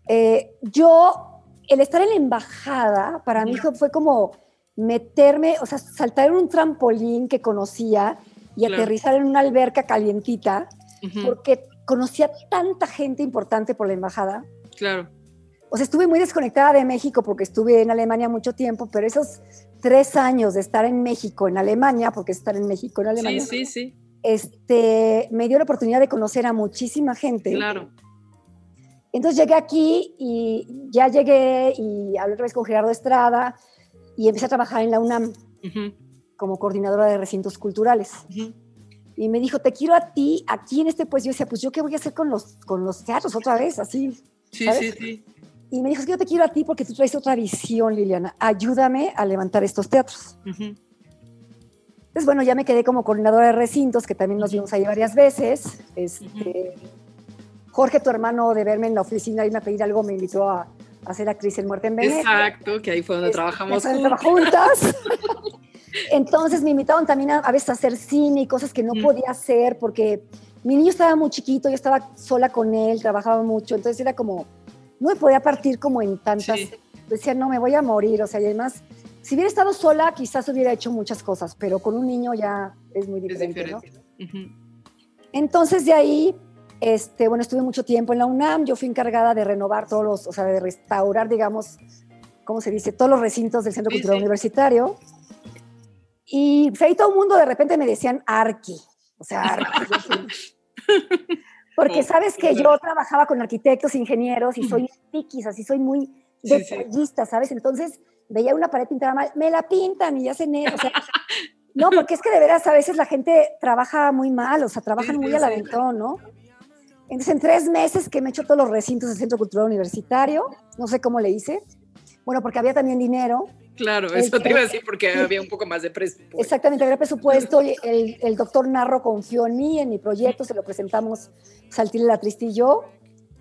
eh, yo, el estar en la embajada, para mí fue como meterme, o sea, saltar en un trampolín que conocía y aterrizar en una alberca calientita, porque conocía tanta gente importante por la embajada. Claro o sea, estuve muy desconectada de México porque estuve en Alemania mucho tiempo, pero esos tres años de estar en México, en Alemania, porque estar en México, en Alemania, sí, sí, sí. Este, me dio la oportunidad de conocer a muchísima gente. Claro. Entonces llegué aquí y ya llegué y hablé otra vez con Gerardo Estrada y empecé a trabajar en la UNAM como coordinadora de recintos culturales. Y me dijo, te quiero a ti, aquí en este pues yo decía, pues yo qué voy a hacer con los, con los teatros otra vez, así. Sí, sí, sí. Y me dijo, es que yo te quiero a ti porque tú traes otra visión, Liliana. Ayúdame a levantar estos teatros. Entonces, bueno, ya me quedé como coordinadora de recintos, que también nos vimos ahí varias veces. Este, Jorge, tu hermano, de verme en la oficina, y a pedir algo, me invitó a, hacer actriz en Muerte en Venecia. Exacto, que ahí fue donde este, trabajamos juntas. <laughs> Entonces me invitaron también a, a, veces a hacer cine y cosas que no podía hacer porque mi niño estaba muy chiquito, yo estaba sola con él, trabajaba mucho, entonces era como no me podía partir como en tantas, decía, no, me voy a morir, o sea, y además, si hubiera estado sola, quizás hubiera hecho muchas cosas, pero con un niño ya es muy diferente, ¿no? Entonces, de ahí, este, bueno, estuve mucho tiempo en la UNAM, yo fui encargada de renovar todos los, o sea, de restaurar, digamos, ¿cómo se dice? Todos los recintos del Centro Cultural Universitario. Y ahí todo el mundo de repente me decían Arqui, o sea, <laughs> Arqui. <laughs> Porque sabes que yo trabajaba con arquitectos, ingenieros y soy piquis, así soy muy detallista, ¿sabes? Entonces veía una pared pintada mal, me la pintan y ya se o sea, <laughs> no, porque es que de veras a veces la gente trabaja muy mal, o sea, trabajan muy al aventón, ¿no? Entonces, en tres meses que me he hecho todos los recintos del Centro Cultural Universitario, no sé cómo le hice, bueno, porque había también dinero, Claro, eso te iba a decir porque <laughs> había un poco más de presupuesto. Exactamente, había presupuesto. El, el, doctor Narro confió en mí, en mi proyecto, se lo presentamos Saltil la Triste y yo,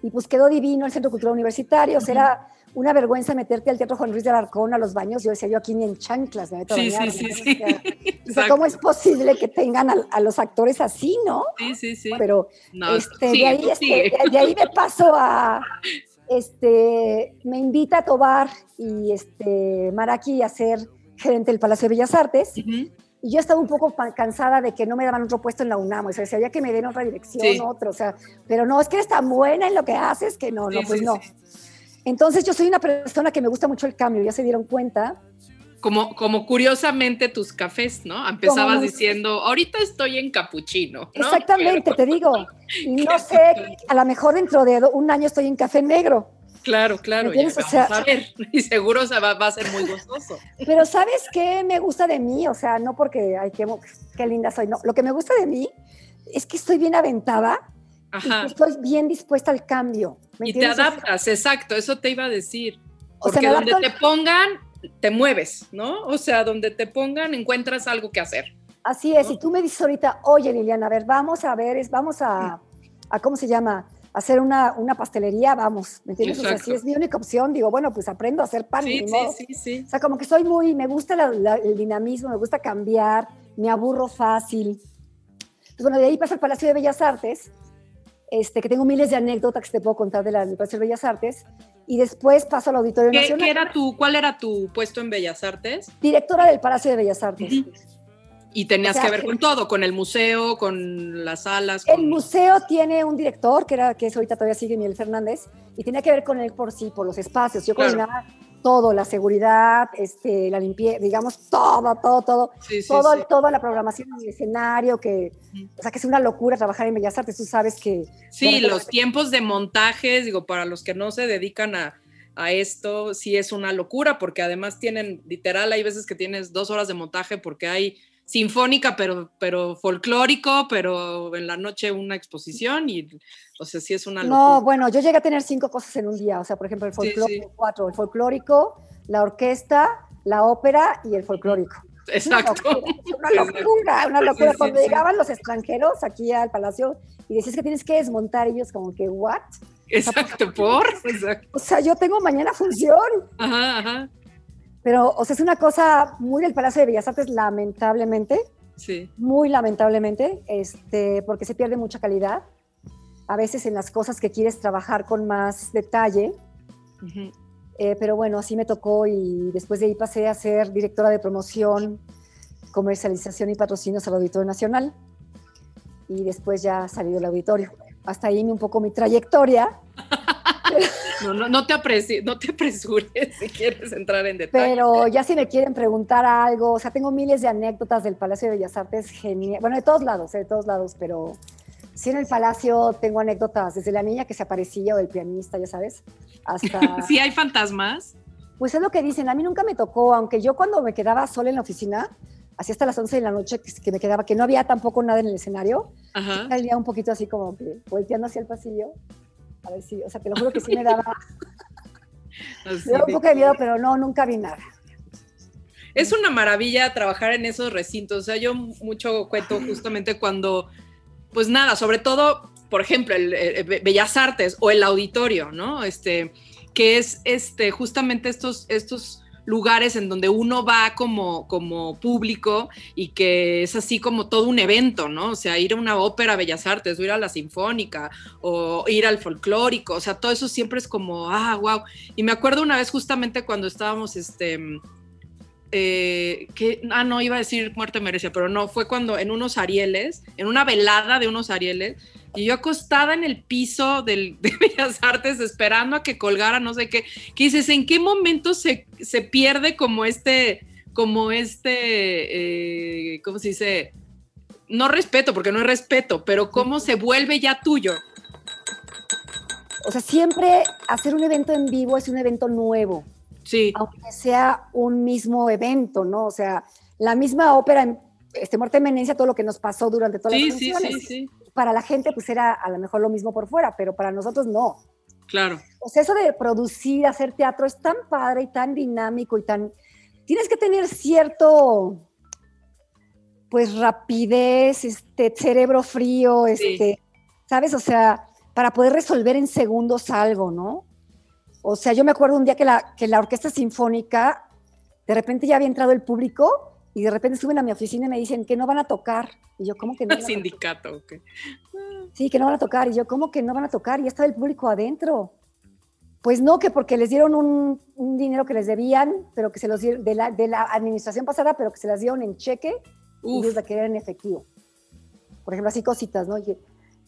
y pues quedó divino el Centro Cultural Universitario. O sea, era una vergüenza meterte al Teatro Juan Luis de Alarcón a los baños. Yo decía, yo aquí ni en chanclas me meto sí, Sí, sí, sí. <laughs> O sea, ¿cómo es posible que tengan a, los actores así, no? Sí, sí, sí. Pero este, de, ahí, este, de ahí me paso a, <laughs> este, me invita a Tobar y este, Maraki a ser gerente del Palacio de Bellas Artes. Y yo estaba un poco cansada de que no me daban otro puesto en la UNAM. O sea, si había que me den otra dirección, otro. O sea, pero no, es que eres tan buena en lo que haces que no, no, pues no. Entonces yo soy una persona que me gusta mucho el cambio, ya se dieron cuenta. Como, como curiosamente tus cafés, ¿no? Empezabas diciendo, ahorita estoy en capuchino. Exactamente, te digo. <laughs> No sé, a lo mejor dentro de un año estoy en café negro. Claro, claro. Ya vamos a ver. <laughs> Y seguro se va, a ser muy gozoso. Pero ¿sabes qué me gusta de mí? O sea, no porque, ay, qué, qué linda soy. No, lo que me gusta de mí es que estoy bien aventada. Ajá. Y estoy bien dispuesta al cambio. y te adaptas, exacto, eso te iba a decir. Porque donde te pongan, te mueves, ¿no? O sea, donde te pongan, encuentras algo que hacer. Así es, y tú me dices ahorita, oye Liliana, a ver, vamos a ver, es, vamos a, a ¿cómo se llama? hacer una, una, pastelería, vamos, ¿me entiendes? O sea, si es mi única opción, digo, bueno, pues aprendo a hacer pan. Sí, sí, sí, sí, O sea, como que soy muy, me gusta el dinamismo, me gusta cambiar, me aburro fácil. Pues bueno, de ahí paso al Palacio de Bellas Artes, este, que tengo miles de anécdotas que te puedo contar de la, de Bellas Artes, y después paso al Auditorio Nacional. ¿qué era tu, ¿Cuál era tu puesto en Bellas Artes? Directora del Palacio de Bellas Artes. Y tenías que ver con todo, con el museo, con las salas. El museo tiene un director, que, era, que es ahorita todavía sigue Miguel Fernández, y tenía que ver con él por sí, por los espacios. Yo coordinaba todo, la seguridad, este, la limpieza, digamos, todo, todo, todo. todo, Toda la programación del escenario, que, o sea, que es una locura trabajar en Bellas Artes, tú sabes que... Sí, los tiempos de montajes, digo, para los que no se dedican a, a esto, sí es una locura, porque además tienen, literal, hay veces que tienes dos horas de montaje porque hay sinfónica, pero, pero folclórico, pero en la noche una exposición y, o sea, sí es una locura. No, bueno, yo llegué a tener cinco cosas en un día, o sea, por ejemplo, el folclórico, cuatro, el folclórico, la orquesta, la ópera y el folclórico. Exacto. Una locura, una locura. Cuando llegaban los extranjeros aquí al palacio y decías que tienes que desmontar, ellos como que, ¿what? Exacto, por. <laughs> O sea, yo tengo mañana función. Ajá, ajá. Pero, o sea, es una cosa muy del Palacio de Bellas Artes, lamentablemente. Sí. Muy lamentablemente, este, porque se pierde mucha calidad. A veces en las cosas que quieres trabajar con más detalle. Eh, pero bueno, así me tocó y después de ahí pasé a ser directora de promoción, comercialización y patrocinios al Auditorio Nacional. Y después ya salí del auditorio. Hasta ahí un poco mi trayectoria. <laughs> No, no, no, te no te apresures si quieres entrar en detalle. Pero ya si me quieren preguntar algo, o sea, tengo miles de anécdotas del Palacio de Bellas Artes, genial. Bueno, de todos lados, de todos lados, pero sí en el Palacio tengo anécdotas, desde la niña que se aparecía o el pianista, ya sabes, hasta... <laughs> ¿Sí hay fantasmas? Pues es lo que dicen, a mí nunca me tocó, aunque yo cuando me quedaba sola en la oficina, así hasta las 11 de la noche que, me quedaba, que no había tampoco nada en el escenario, salía un poquito así como que volteando hacia el pasillo a ver si, o sea, te lo juro que sí me daba, <laughs> me daba un poco de miedo, pero no, nunca vi nada. Es una maravilla trabajar en esos recintos. O sea, yo mucho cuento justamente cuando, pues nada, sobre todo, por ejemplo, el, Bellas Artes o el auditorio, ¿no? Este, que es este, justamente estos, estos lugares en donde uno va como, como público y que es así como todo un evento, ¿no? O sea, ir a una ópera Bellas Artes, o ir a la Sinfónica, o ir al folclórico, o sea, todo eso siempre es como, ah, wow. Y me acuerdo una vez justamente cuando estábamos, este, eh, que, ah, no, iba a decir muerte merecía, pero no, fue cuando en unos Arieles, en una velada de unos Arieles, y yo acostada en el piso del, <laughs> de Bellas Artes esperando a que colgara no sé qué, que dices, ¿en qué momento se, se pierde como este, como este, eh, ¿cómo se dice? No respeto, porque no es respeto, pero cómo se vuelve ya tuyo. O sea, siempre hacer un evento en vivo es un evento nuevo. Sí. Aunque sea un mismo evento, ¿no? O sea, la misma ópera, este Muerte Menencia, todo lo que nos pasó durante todas las funciones. Sí, sí, sí para la gente pues era a lo mejor lo mismo por fuera, pero para nosotros no. Claro. O sea, eso de producir, hacer teatro es tan padre y tan dinámico y tan... Tienes que tener cierto, pues, rapidez, este, cerebro frío, este, ¿sabes? O sea, para poder resolver en segundos algo, ¿no? O sea, yo me acuerdo un día que la, que la orquesta sinfónica, de repente ya había entrado el público y de repente suben a mi oficina y me dicen que no van a tocar. Y yo, ¿cómo que no? <laughs> Sindicato, ok. Sí, que no van a tocar. Y yo, ¿cómo que no van a tocar? Y ya estaba el público adentro. Pues no, que porque les dieron un, dinero que les debían, pero que se los dieron de la, de la administración pasada, pero que se las dieron en cheque y ellos la querían en efectivo. Por ejemplo, así cositas, ¿no? Y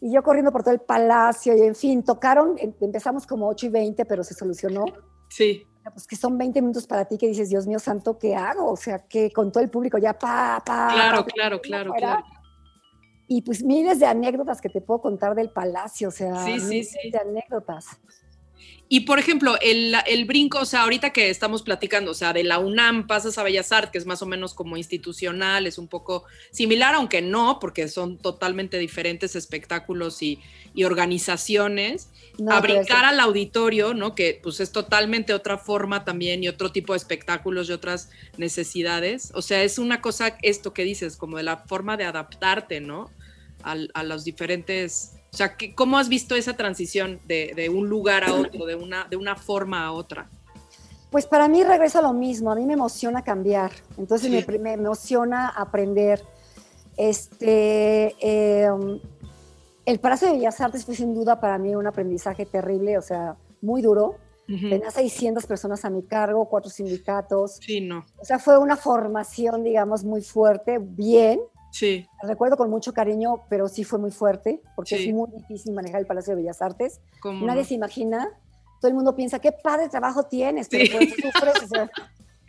yo corriendo por todo el palacio y en fin, tocaron, em, empezamos como 8 y 20, pero se solucionó. Sí. Pues que son 20 minutos para ti que dices, Dios mío santo, ¿qué hago? O sea, que con todo el público ya pa, pa. Claro, claro, claro, claro. Y pues miles de anécdotas que te puedo contar del palacio, o sea, sí, miles de anécdotas. Y por ejemplo, el, el, brinco, o sea, ahorita que estamos platicando, o sea, de la UNAM pasas a Bellas Artes, que es más o menos como institucional, es un poco similar, aunque no, porque son totalmente diferentes espectáculos y, y organizaciones, a brincar al auditorio, ¿no? Que pues es totalmente otra forma también y otro tipo de espectáculos y otras necesidades. O sea, es una cosa, esto que dices, como de la forma de adaptarte, ¿no? A, a los diferentes o sea, ¿cómo has visto esa transición de, un lugar a otro, de una, de una forma a otra? Pues para mí regresa lo mismo, a mí me emociona cambiar, entonces me, emociona aprender. Este, em, el Palacio de Bellas Artes fue sin duda para mí un aprendizaje terrible, o sea, muy duro. Tenía 600 personas a mi cargo, cuatro sindicatos. Sí, no. O sea, fue una formación, digamos, muy fuerte, bien, Sí. Recuerdo con mucho cariño, pero sí fue muy fuerte, porque es muy difícil manejar el Palacio de Bellas Artes. Nadie se imagina, todo el mundo piensa, qué padre trabajo tienes, pero pues sufres,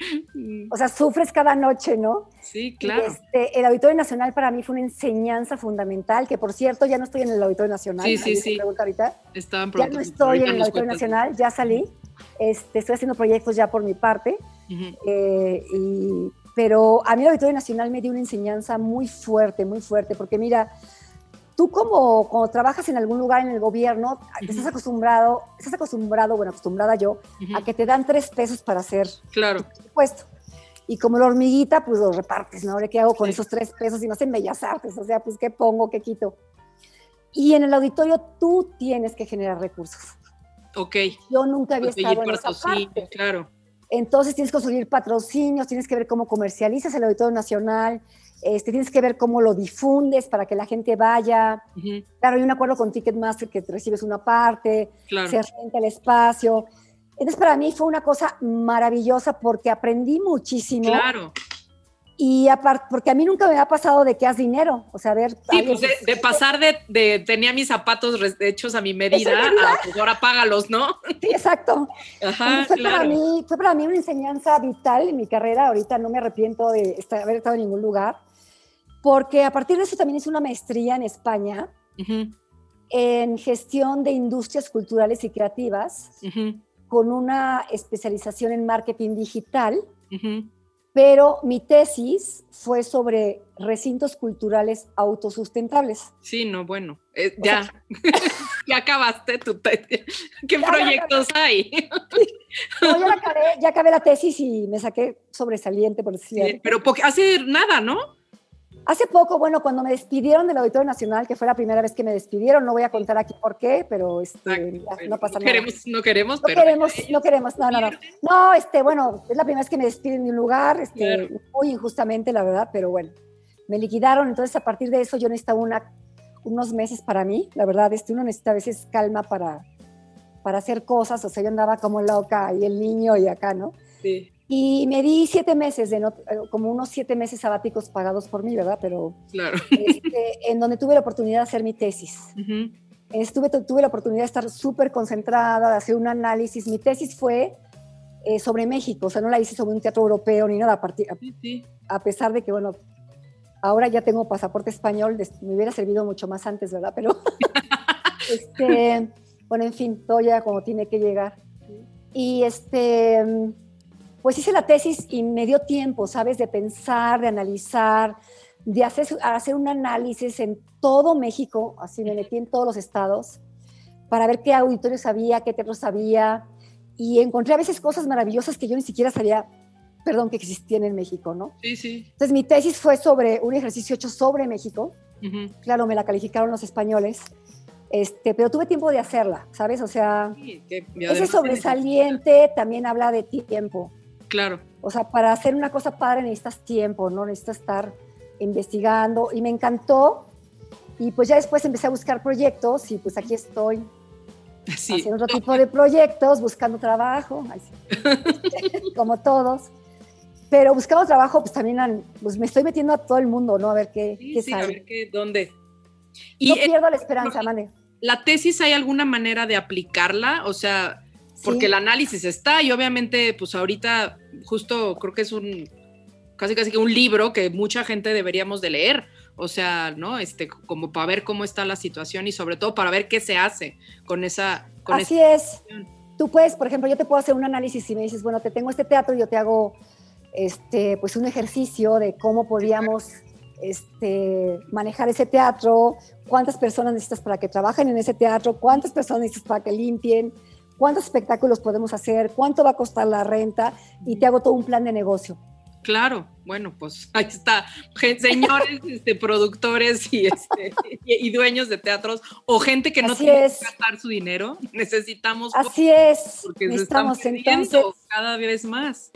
<laughs> o sea, sufres cada noche, ¿no? Sí, claro. Este, el Auditorio Nacional para mí fue una enseñanza fundamental, que por cierto ya no estoy en el Auditorio Nacional. Sí, sí, sí. ahorita. Estaban ya no estoy en el Auditorio Nacional, ya salí. Este, estoy haciendo proyectos ya por mi parte. Eh, y pero a mí el Auditorio Nacional me dio una enseñanza muy fuerte, muy fuerte, porque mira, tú como cuando trabajas en algún lugar en el gobierno, estás acostumbrado, estás acostumbrado, bueno, acostumbrada yo, a que te dan tres pesos para hacer claro. puesto. Y como la hormiguita, pues los repartes, ¿no? ¿Qué hago con esos tres pesos? Y no sé, en Bellas Artes, o sea, pues ¿qué pongo, qué quito? Y en el auditorio tú tienes que generar recursos. Ok. Yo nunca había estado en esa parte. Claro. Entonces tienes que conseguir patrocinios, tienes que ver cómo comercializas el Auditorio Nacional, este, tienes que ver cómo lo difundes para que la gente vaya. Claro, hay un acuerdo con Ticketmaster que recibes una parte, se renta el espacio. Entonces para mí fue una cosa maravillosa porque aprendí muchísimo. Claro. Y aparte, porque a mí nunca me ha pasado de que haz dinero, o sea, a ver. Sí, pues de, pasar de, de, tenía mis zapatos hechos a mi medida, a pues ahora págalos, ¿no? Sí, exacto. Ajá, fue, claro. para mí, fue para mí una enseñanza vital en mi carrera, ahorita no me arrepiento de haber estado en ningún lugar, porque a partir de eso también hice una maestría en España en gestión de industrias culturales y creativas, con una especialización en marketing digital pero mi tesis fue sobre recintos culturales autosustentables. Sí, no, bueno, eh, ya, <laughs> ya acabaste tu tesis. <laughs> ¿Qué proyectos hay? no, ya, acabé, ya acabé la tesis y me saqué sobresaliente, por decirlo. Sí, pero hace nada, ¿no? Hace poco, bueno, cuando me despidieron del Auditorio Nacional, que fue la primera vez que me despidieron, no voy a contar aquí por qué, pero este, no pasa nada. Queremos, no queremos, no queremos, no queremos, no, no, no. No, este, bueno, es la primera vez que me despiden de un lugar, este, muy injustamente, la verdad, pero bueno, me liquidaron, entonces a partir de eso yo necesitaba una, unos meses para mí, la verdad, este, uno necesita a veces calma para, para hacer cosas, o sea, yo andaba como loca y el niño y acá, ¿no? Sí. Y me di siete meses, de no, eh, como unos siete meses sabáticos pagados por mí, ¿verdad? Pero claro. este, en donde tuve la oportunidad de hacer mi tesis. Estuve, tuve la oportunidad de estar súper concentrada, de hacer un análisis. Mi tesis fue eh, sobre México, o sea, no la hice sobre un teatro europeo ni nada. A, partir, a, pesar de que, bueno, ahora ya tengo pasaporte español, me hubiera servido mucho más antes, ¿verdad? Pero, <laughs> este, bueno, en fin, todo ya como tiene que llegar. Y este pues hice la tesis y me dio tiempo, ¿sabes? De pensar, de analizar, de hacer, hacer un análisis en todo México, así me metí en todos los estados, para ver qué auditorios había, qué teatros sabía, y encontré a veces cosas maravillosas que yo ni siquiera sabía, perdón, que existían en México, ¿no? Sí, sí. Entonces mi tesis fue sobre un ejercicio hecho sobre México, claro, me la calificaron los españoles, este, pero tuve tiempo de hacerla, ¿sabes? O sea, ese sobresaliente también habla de tiempo. Claro. O sea, para hacer una cosa padre necesitas tiempo, ¿no? Necesitas estar investigando y me encantó. Y pues ya después empecé a buscar proyectos y pues aquí estoy <laughs> haciendo otro tipo de proyectos, buscando trabajo, <laughs> <laughs> como todos. Pero buscando trabajo, pues también pues me estoy metiendo a todo el mundo, ¿no? A ver qué, sí, sale. A ver qué, dónde. Y no pierdo la esperanza, Mane. ¿La tesis hay alguna manera de aplicarla? O sea, porque el análisis está y obviamente, pues ahorita justo creo que es un, casi casi que un libro que mucha gente deberíamos de leer. O sea, ¿no? Este, como para ver cómo está la situación y sobre todo para ver qué se hace con esa... Con Así es. Tú puedes, por ejemplo, yo te puedo hacer un análisis y me dices, bueno, te tengo este teatro y yo te hago este, pues un ejercicio de cómo podríamos este, manejar ese teatro, cuántas personas necesitas para que trabajen en ese teatro, cuántas personas necesitas para que limpien, cuántos espectáculos podemos hacer, cuánto va a costar la renta y te hago todo un plan de negocio. Claro, bueno, pues <laughs> ahí está, señores <laughs> este, productores y, este, y, dueños de teatros o gente que no tiene que gastar su dinero, <laughs> necesitamos. Así es, porque necesitamos entonces cada vez más.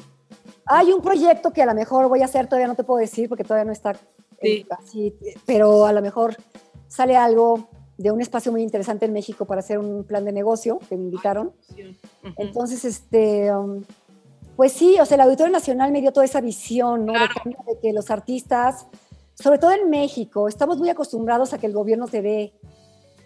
Hay un proyecto que a lo mejor voy a hacer, todavía no te puedo decir porque todavía no está así, pero a lo mejor sale algo de un espacio muy interesante en México para hacer un plan de negocio que me invitaron. Entonces, este, um, pues sí, o sea, el Auditorio Nacional me dio toda esa visión, ¿no? De, que los artistas, sobre todo en México, estamos muy acostumbrados a que el gobierno te dé.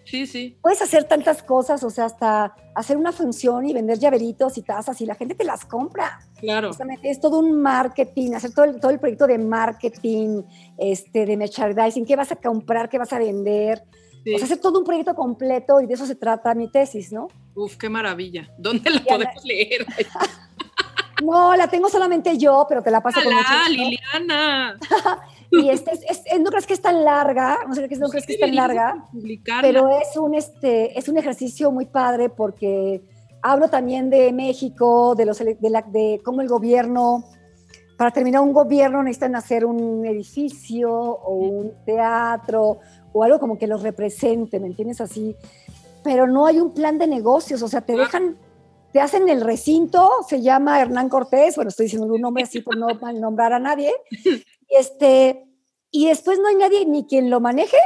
Sí, sí. Puedes hacer tantas cosas, o sea, hasta hacer una función y vender llaveritos y tazas y la gente te las compra. Claro. es todo un marketing, hacer todo el, todo el proyecto de marketing, este, de merchandising, qué vas a comprar, qué vas a vender. O sea, hacer todo un proyecto completo y de eso se trata mi tesis, ¿no? Uf, qué maravilla. ¿Dónde la podemos leer? <laughs> no, la tengo solamente yo, pero te la paso con mucho Liliana! <laughs> y este es, no crees que es tan larga, no, sé, no crees que es tan larga, pero es un, este, es un ejercicio muy padre porque hablo también de México, de, los, de, la, de cómo el gobierno para terminar un gobierno necesitan hacer un edificio o un teatro o algo como que los represente, ¿me entiendes? Así. Pero no hay un plan de negocios, o sea, te dejan, te hacen el recinto, se llama Hernán Cortés, bueno, estoy diciendo un nombre así por no <laughs> nombrar a nadie, y, este, y después no hay nadie ni quien lo maneje.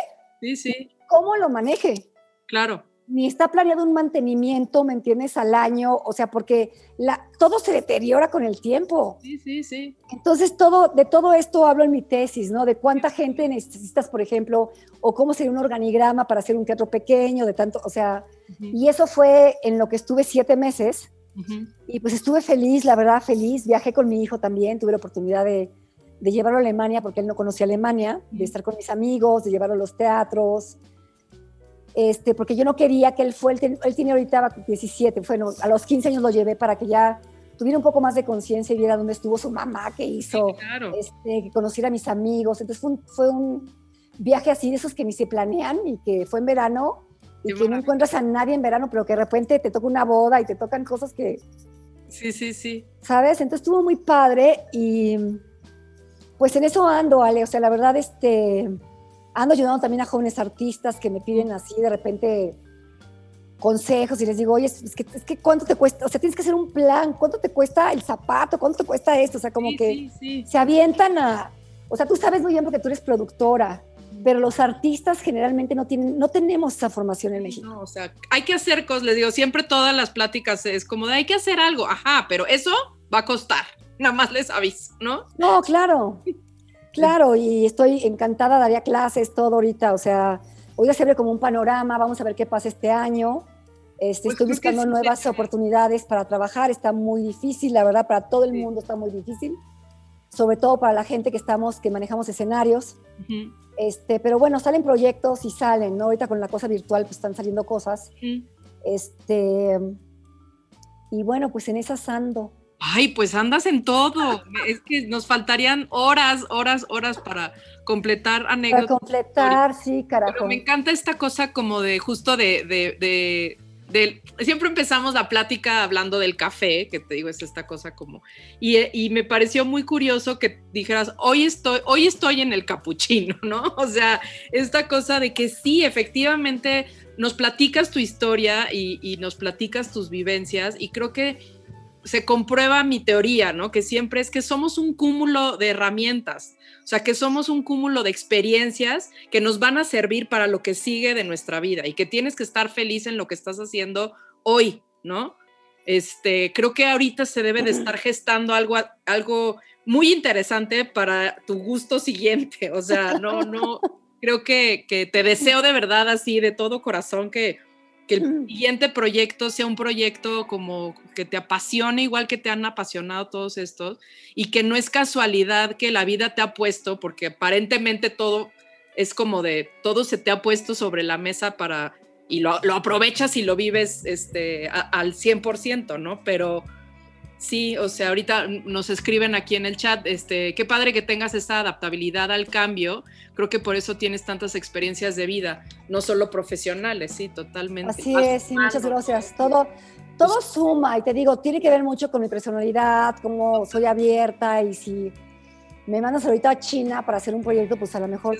Sí, sí. ¿Cómo lo maneje? Claro ni está planeado un mantenimiento, ¿me entiendes?, al año, o sea, porque la, todo se deteriora con el tiempo. Sí, sí, sí. Entonces, todo, de todo esto hablo en mi tesis, ¿no? De cuánta gente necesitas, por ejemplo, o cómo sería un organigrama para hacer un teatro pequeño, de tanto, o sea, y eso fue en lo que estuve siete meses, y pues estuve feliz, la verdad, feliz, viajé con mi hijo también, tuve la oportunidad de, de llevarlo a Alemania, porque él no conocía Alemania, de estar con mis amigos, de llevarlo a los teatros, este, porque yo no quería que él fue, él, tiene ahorita 17, bueno, a los 15 años lo llevé para que ya tuviera un poco más de conciencia y viera dónde estuvo su mamá, qué hizo, este, que conociera a mis amigos. Entonces fue un, fue un, viaje así de esos que ni se planean y que fue en verano y que no encuentras a nadie en verano, pero que de repente te toca una boda y te tocan cosas que... Sí, sí, sí. ¿Sabes? Entonces estuvo muy padre y pues en eso ando, Ale. O sea, la verdad, este ando ayudando también a jóvenes artistas que me piden así de repente consejos y les digo, oye, es que, es que cuánto te cuesta, o sea, tienes que hacer un plan, cuánto te cuesta el zapato, cuánto te cuesta esto, o sea, como que se avientan a, o sea, tú sabes muy bien porque tú eres productora, pero los artistas generalmente no tienen, no tenemos esa formación en México. No, o sea, hay que hacer cosas, les digo, siempre todas las pláticas es como de hay que hacer algo, ajá, pero eso va a costar, nada más les aviso, ¿no? No, claro. <laughs> Claro, y estoy encantada, daría clases, todo ahorita, o sea, hoy se abre como un panorama, vamos a ver qué pasa este año. Este, pues estoy buscando nuevas oportunidades para trabajar, está muy difícil, la verdad, para todo el mundo está muy difícil, sobre todo para la gente que estamos, que manejamos escenarios. este, pero bueno, salen proyectos y salen, ¿no? Ahorita con la cosa virtual pues están saliendo cosas. Este, y bueno, pues en esas ando. Ay, pues andas en todo. Es que nos faltarían horas, horas, horas para completar anécdotas. Para completar, sí, carajo. Pero me encanta esta cosa como de justo de, de, de, siempre empezamos la plática hablando del café, que te digo, es esta cosa como, y, y, me pareció muy curioso que dijeras, hoy estoy, hoy estoy en el capuchino, <laughs> ¿no? O sea, esta cosa de que sí, efectivamente, nos platicas tu historia y, y nos platicas tus vivencias, y creo que se comprueba mi teoría, ¿no? Que siempre es que somos un cúmulo de herramientas, o sea, que somos un cúmulo de experiencias que nos van a servir para lo que sigue de nuestra vida y que tienes que estar feliz en lo que estás haciendo hoy, ¿no? Este, creo que ahorita se debe de estar gestando algo, algo muy interesante para tu gusto siguiente, o sea, no, no, creo que, que te deseo de verdad así, de todo corazón, que, que el siguiente proyecto sea un proyecto como que te apasione igual que te han apasionado todos estos y que no es casualidad que la vida te ha puesto, porque aparentemente todo es como de, todo se te ha puesto sobre la mesa para, y lo, lo aprovechas y lo vives este, al 100%, ¿no? Pero Sí, o sea, ahorita nos escriben aquí en el chat, este, qué padre que tengas esta adaptabilidad al cambio. Creo que por eso tienes tantas experiencias de vida, no solo profesionales, sí, totalmente. Así es, sí, muchas gracias. Todo, todo pues suma y te digo, tiene que ver mucho con mi personalidad, cómo soy abierta y si me mandas ahorita a China para hacer un proyecto, pues a lo mejor,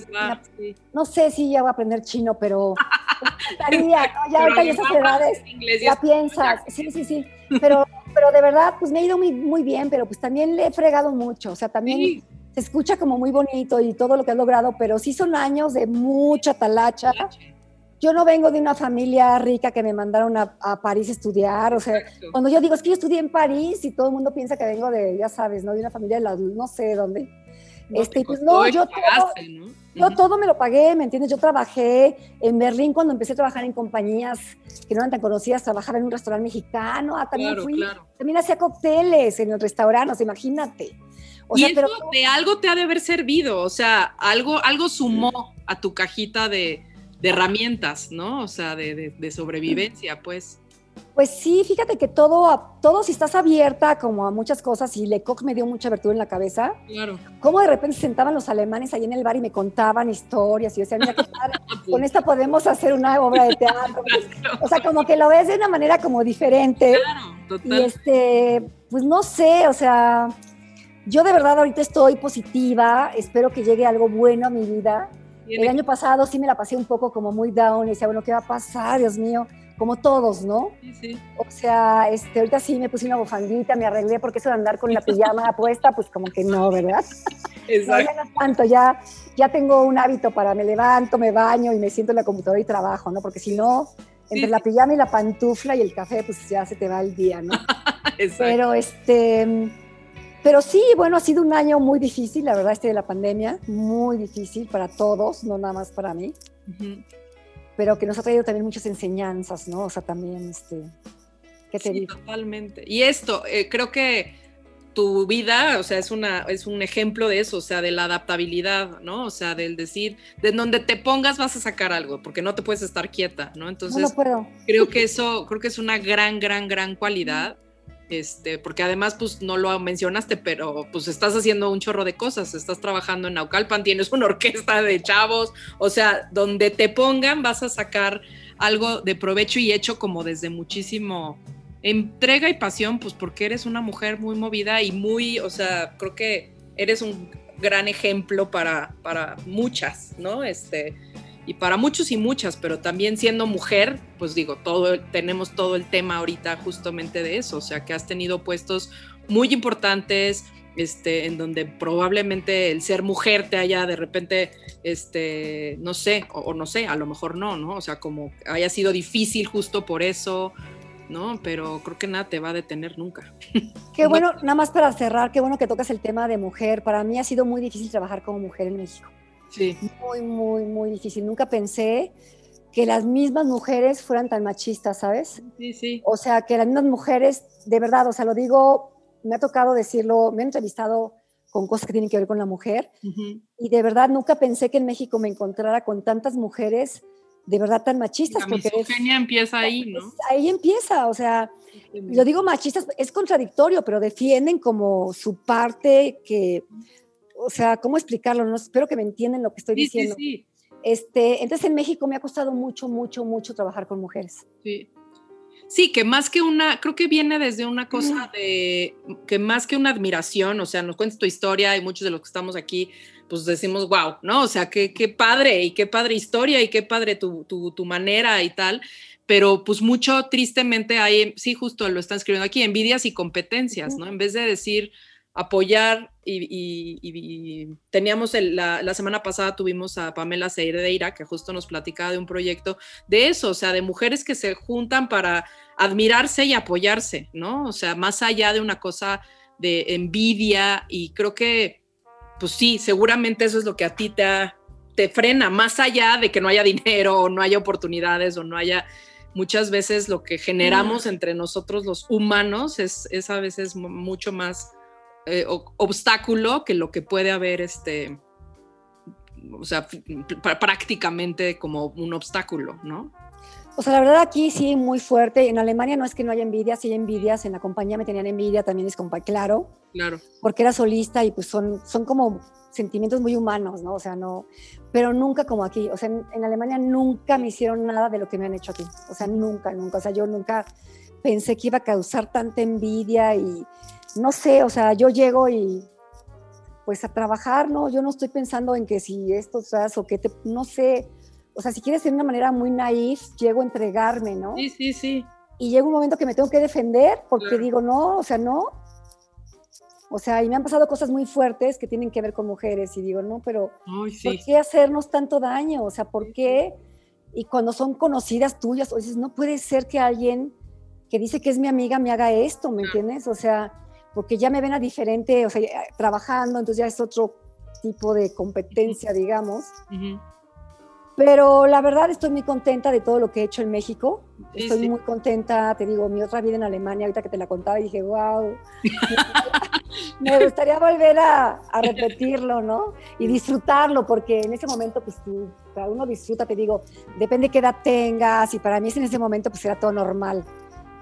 no sé si ya voy a aprender chino, pero <laughs> estaría, ¿no? Ya ahorita esas edades, ya piensas, sí, sí, sí, pero pero de verdad, pues me ha ido muy, muy bien, pero pues también le he fregado mucho, o sea, también se escucha como muy bonito y todo lo que has logrado, pero sí son años de mucha talacha. Yo no vengo de una familia rica que me mandaron a, París a estudiar, o sea, cuando yo digo es que yo estudié en París y todo el mundo piensa que vengo de, ya sabes, ¿no? De una familia de las, no sé dónde. Este, pues no, yo yo todo me lo pagué, ¿me entiendes? Yo trabajé en Berlín cuando empecé a trabajar en compañías que no eran tan conocidas, trabajaba en un restaurante mexicano, ah, también fui, también hacía cócteles en el restaurante, imagínate. O y sea, pero, de algo te ha de haber servido, o sea, algo, algo sumó a tu cajita de, de herramientas, ¿no? O sea, de, de, de sobrevivencia, pues. Pues sí, fíjate que todo, todo si estás abierta como a muchas cosas y Lecoq me dio mucha abertura en la cabeza. Claro. Cómo de repente se sentaban los alemanes ahí en el bar y me contaban historias y yo decía, mira qué padre, <laughs> con esta podemos hacer una obra de teatro. <laughs> O sea, como que lo ves de una manera como diferente. Claro, total. Y este, pues no sé, o sea, yo de verdad ahorita estoy positiva, espero que llegue algo bueno a mi vida. El año pasado sí me la pasé un poco como muy down y decía, bueno, ¿qué va a pasar, Dios mío? Como todos, ¿no? Sí, sí. O sea, este, ahorita sí me puse una bufandita, me arreglé, porque eso de andar con la <laughs> pijama puesta, pues como que no, ¿verdad? Exacto. No, ya no tanto, ya, ya tengo un hábito para me levanto, me baño y me siento en la computadora y trabajo, ¿no? Porque si no, entre la pijama y la pantufla y el café, pues ya se te va el día, ¿no? <laughs> Exacto. Pero este, pero sí, bueno, ha sido un año muy difícil, la verdad, este de la pandemia, muy difícil para todos, no nada más para mí pero que nos ha traído también muchas enseñanzas, ¿no? O sea, también, este, ¿qué te sí, Totalmente. Y esto, eh, creo que tu vida, o sea, es, una, es un ejemplo de eso, o sea, de la adaptabilidad, ¿no? O sea, del decir, de donde te pongas vas a sacar algo, porque no te puedes estar quieta, ¿no? Entonces, no, puedo. creo que eso, creo que es una gran, gran, gran cualidad este, porque además, pues no lo mencionaste, pero pues estás haciendo un chorro de cosas, estás trabajando en Naucalpan, tienes una <laughs> orquesta de chavos, o sea, donde te pongan vas a sacar algo de provecho y hecho como desde muchísimo entrega y pasión, pues porque eres una mujer muy movida y muy, o sea, creo que eres un gran ejemplo para, para muchas, ¿no? Este, y para muchos y muchas, pero también siendo mujer, pues digo, todo, tenemos todo el tema ahorita justamente de eso, o sea, que has tenido puestos muy importantes, este, en donde probablemente el ser mujer te haya de repente, este, no sé, o, no sé, a lo mejor no, ¿no? O sea, como haya sido difícil justo por eso, ¿no? Pero creo que nada te va a detener nunca. Qué <laughs> bueno, nada más para cerrar, qué bueno que tocas el tema de mujer. Para mí ha sido muy difícil trabajar como mujer en México. Sí. Muy, muy, muy difícil. Nunca pensé que las mismas mujeres fueran tan machistas, ¿sabes? Sí, sí. O sea, que las mismas mujeres, de verdad, o sea, lo digo, me ha tocado decirlo, me han entrevistado con cosas que tienen que ver con la mujer y de verdad nunca pensé que en México me encontrara con tantas mujeres de verdad tan machistas. La misoginia empieza ahí, ¿no? Ahí empieza, o sea, lo digo machistas, es contradictorio, pero defienden como su parte que o sea, ¿cómo explicarlo? No, espero que me entiendan lo que estoy diciendo. Sí, sí. Este, entonces en México me ha costado mucho, mucho, mucho trabajar con mujeres. Sí. Sí, que más que una, creo que viene desde una cosa de, que más que una admiración, o sea, nos cuentas tu historia y muchos de los que estamos aquí, pues decimos, wow, ¿no? O sea, qué, qué padre y qué padre historia y qué padre tu, tu, tu manera y tal, pero pues mucho tristemente hay, sí, justo lo están escribiendo aquí, envidias y competencias, ¿no? En vez de decir, apoyar y, teníamos la, semana pasada tuvimos a Pamela Seireira que justo nos platicaba de un proyecto de eso, o sea, de mujeres que se juntan para admirarse y apoyarse, ¿no? O sea, más allá de una cosa de envidia y creo que, pues sí, seguramente eso es lo que a ti te ha te frena, más allá de que no haya <laughs> dinero o no haya oportunidades o no haya muchas veces lo que generamos entre nosotros los humanos es, es a veces mucho más eh, obstáculo que lo que puede haber este o sea, prácticamente como un obstáculo, ¿no? O sea, la verdad aquí sí, muy fuerte. En Alemania no es que no haya envidia, sí hay envidias. En la compañía me tenían envidia, también es compa, claro. Claro. Porque era solista y pues son, son como sentimientos muy humanos, ¿no? O sea, no, pero nunca como aquí. O sea, en, Alemania nunca me hicieron nada de lo que me han hecho aquí. O sea, nunca, nunca. O sea, yo nunca pensé que iba a causar tanta envidia y no sé, o sea, yo llego y pues a trabajar, ¿no? Yo no estoy pensando en que si esto, o o que te, no sé, o sea, si quieres de una manera muy naif, llego a entregarme, ¿no? Sí, sí, sí. Y llega un momento que me tengo que defender porque digo, no, o sea, no. O sea, y me han pasado cosas muy fuertes que tienen que ver con mujeres y digo, no, pero ¿por qué hacernos tanto daño? O sea, ¿por qué? Y cuando son conocidas tuyas, o dices, no puede ser que alguien que dice que es mi amiga me haga esto, ¿me entiendes? O sea, porque ya me ven a diferente, o sea, trabajando, entonces ya es otro tipo de competencia, digamos. Pero la verdad estoy muy contenta de todo lo que he hecho en México. Estoy muy contenta, te digo, mi otra vida en Alemania, ahorita que te la contaba, dije, wow, <laughs> me gustaría volver a, repetirlo, ¿no? Y disfrutarlo, porque en ese momento, pues tú, cada uno disfruta, te digo, depende qué edad tengas, y para mí en ese momento, pues era todo normal.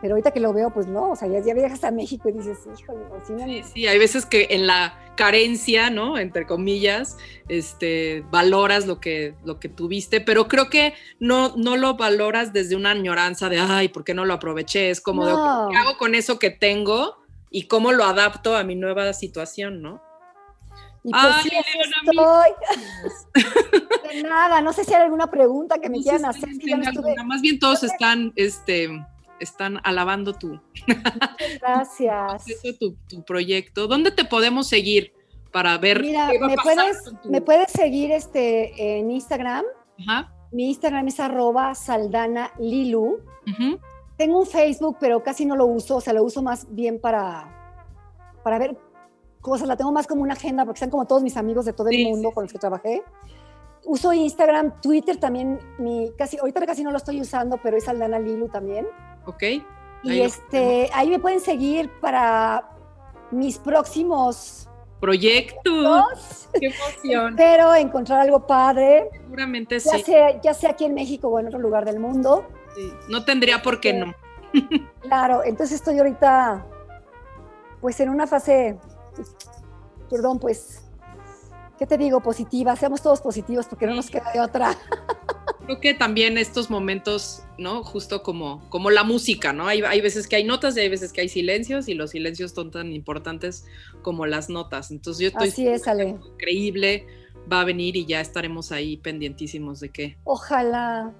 Pero ahorita que lo veo, pues no, o sea, ya, viajas a México y dices, híjole, sí, sí, hay veces que en la carencia, ¿no? Entre comillas, este, valoras lo que, lo que tuviste, pero creo que no, no lo valoras desde una añoranza de, ay, ¿por qué no lo aproveché? Es como, de, ¿qué hago con eso que tengo y cómo lo adapto a mi nueva situación, ¿no? Y pues Ay, estoy. <laughs> de nada, no sé si hay alguna pregunta que me quieran hacer. Más bien todos están, este, están alabando tu, Gracias. tu, tu, proyecto. ¿Dónde te podemos seguir para ver Mira, me puedes, me puedes seguir este, en Instagram. Mi Instagram es arroba saldana lilu. Tengo un Facebook, pero casi no lo uso, o sea, lo uso más bien para, para ver cosas, la tengo más como una agenda, porque están como todos mis amigos de todo el mundo con los que trabajé. Uso Instagram, Twitter también, mi, casi, ahorita casi no lo estoy usando, pero es Aldana Lilu también. Ok. y este, ahí me pueden seguir para mis próximos proyectos. <laughs> Qué emoción. Espero encontrar algo padre. Seguramente ya sí. Sea, ya sea aquí en México o en otro lugar del mundo. Sí. No tendría por qué no. <laughs> claro, entonces estoy ahorita, pues en una fase, perdón, pues, ¿qué te digo? Positiva. Seamos todos positivos porque no nos queda de otra. Creo que también estos momentos, ¿no? Justo como, como la música, ¿no? Hay, hay veces que hay notas y hay veces que hay silencios y los silencios son tan importantes como las notas. Entonces yo estoy Así es, Ale. increíble, va a venir y ya estaremos ahí pendientísimos de qué. Ojalá.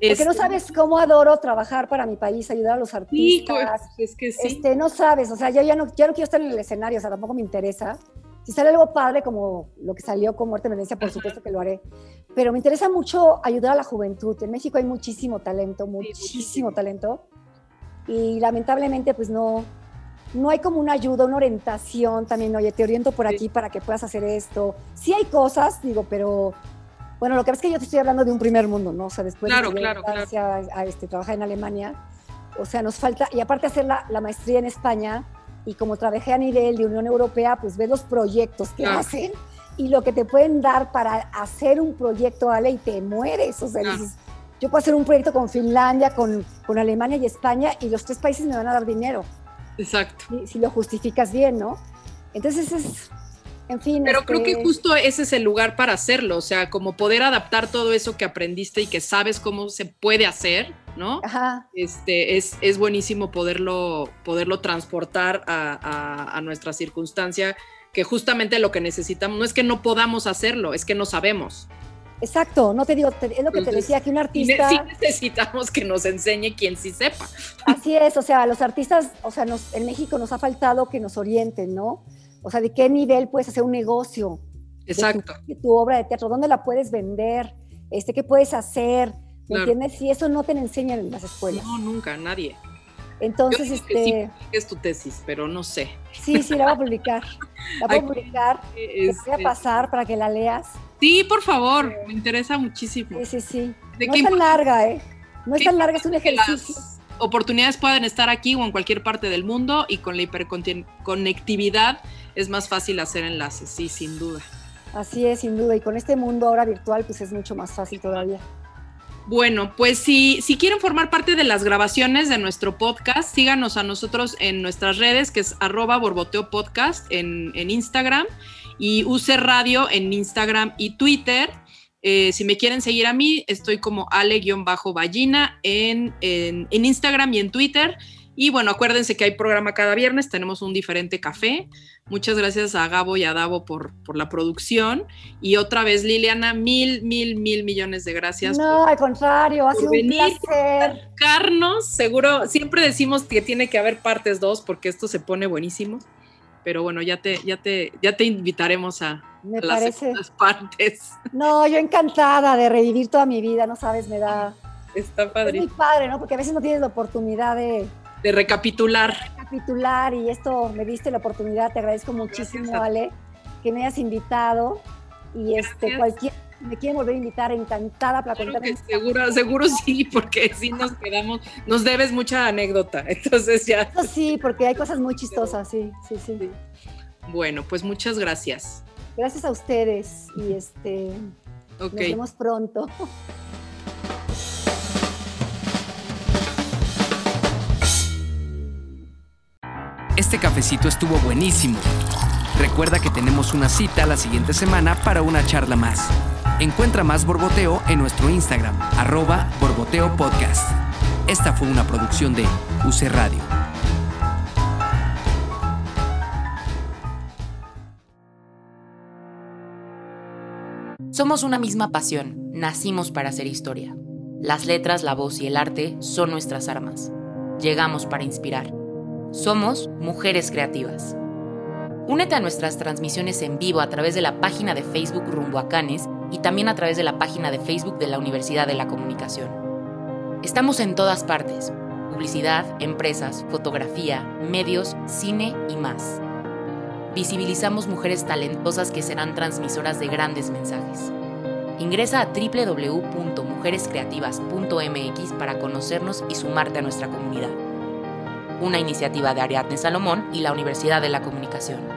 Porque no este sabes cómo adoro trabajar para mi país, ayudar a los artistas. Sí, es que sí. Este, no sabes, o sea, yo ya no, ya no quiero estar en el escenario, o sea, tampoco me interesa. Si sale algo padre como lo que salió con Muerte Venecia, por supuesto que lo haré. Pero me interesa mucho ayudar a la juventud. En México hay muchísimo talento, muchísimo talento. Y lamentablemente, pues no, no hay como una ayuda, una orientación también. Oye, te oriento por aquí para que puedas hacer esto. Sí hay cosas, digo, pero bueno, lo que pasa es que yo te estoy hablando de un primer mundo, ¿no? O sea, después de claro, A, este, trabajar en Alemania, o sea, nos falta, y aparte hacer la, la maestría en España, y como trabajé a nivel de Unión Europea, pues ves los proyectos que hacen y lo que te pueden dar para hacer un proyecto, Ale, y te mueres. O sea, dices, yo puedo hacer un proyecto con Finlandia, con, con, Alemania y España y los tres países me van a dar dinero. Exacto. Si, si lo justificas bien, ¿no? Entonces es, en fin. Pero creo que este justo ese es el lugar para hacerlo, o sea, como poder adaptar todo eso que aprendiste y que sabes cómo se puede hacer, ¿no? Ajá. Este, es, es buenísimo poderlo, poderlo transportar a, a, nuestra circunstancia, que justamente lo que necesitamos no es que no podamos hacerlo, es que no sabemos. Exacto, no te digo, es lo que te decía, que un artista... Sí necesitamos que nos enseñe quien sí sepa. Así es, o sea, los artistas, o sea, nos, en México nos ha faltado que nos orienten, ¿no? O sea, de qué nivel puedes hacer un negocio. Exacto. De tu, obra de teatro, dónde la puedes vender, este, qué puedes hacer, ¿me entiendes? Si eso no te enseñan en las escuelas. No, nunca, nadie. Entonces, Yo este. Que sí, es tu tesis, pero no sé. Sí, sí, la voy a publicar. La voy a <laughs> publicar. Te voy a pasar para que la leas. Sí, por favor, me interesa muchísimo. Sí, sí, sí. no es tan larga, ¿eh? No es tan larga, es un ejercicio. Las oportunidades pueden estar aquí o en cualquier parte del mundo y con la hiperconectividad es más fácil hacer enlaces, sí, sin duda. Así es, sin duda. Y con este mundo ahora virtual, pues es mucho más fácil todavía. Bueno, pues si, si quieren formar parte de las grabaciones de nuestro podcast, síganos a nosotros en nuestras redes, que es arroba borboteo podcast en, Instagram y use radio en Instagram y Twitter. Eh, si me quieren seguir a mí, estoy como ale-ballina en, en, en Instagram y en Twitter. Y bueno, acuérdense que hay programa cada viernes, tenemos un diferente café. Muchas gracias a Gabo y a Davo por, por la producción. Y otra vez, Liliana, mil, mil, mil millones de gracias. No, al contrario, ha sido un placer. Carnos, seguro, siempre decimos que tiene que haber partes dos porque esto se pone buenísimo. Pero bueno, ya te, ya te, ya te invitaremos a, las <laughs> partes. No, yo encantada de revivir toda mi vida, no sabes, me da. Está padre. Es muy padre, ¿no? Porque a veces no tienes la oportunidad de de recapitular. Recapitular y esto me diste la oportunidad, te agradezco muchísimo, Ale, que me hayas invitado y este cualquier me quieren volver a invitar, encantada para contar. seguro, seguro sí, <laughs> porque sí nos quedamos, nos debes mucha anécdota, <laughs> entonces ya. sí, porque hay cosas muy chistosas, sí, sí, sí. Bueno, pues muchas gracias. Gracias a ustedes y este nos vemos pronto. Este cafecito estuvo buenísimo. Recuerda que tenemos una cita la siguiente semana para una charla más. Encuentra más Borboteo en nuestro Instagram, arroba Borboteo Podcast. Esta fue una producción de UC Radio. Somos una misma pasión, nacimos para hacer historia. Las letras, la voz y el arte son nuestras armas. Llegamos para inspirar. Somos Mujeres Creativas. Únete a nuestras transmisiones en vivo a través de la página de Facebook Rumbo a Canes y también a través de la página de Facebook de la Universidad de la Comunicación. Estamos en todas partes. Publicidad, empresas, fotografía, medios, cine y más. Visibilizamos mujeres talentosas que serán transmisoras de grandes mensajes. Ingresa a www.mujerescreativas.mx para conocernos y sumarte a nuestra comunidad una iniciativa de Ariadne Salomón y la Universidad de la Comunicación.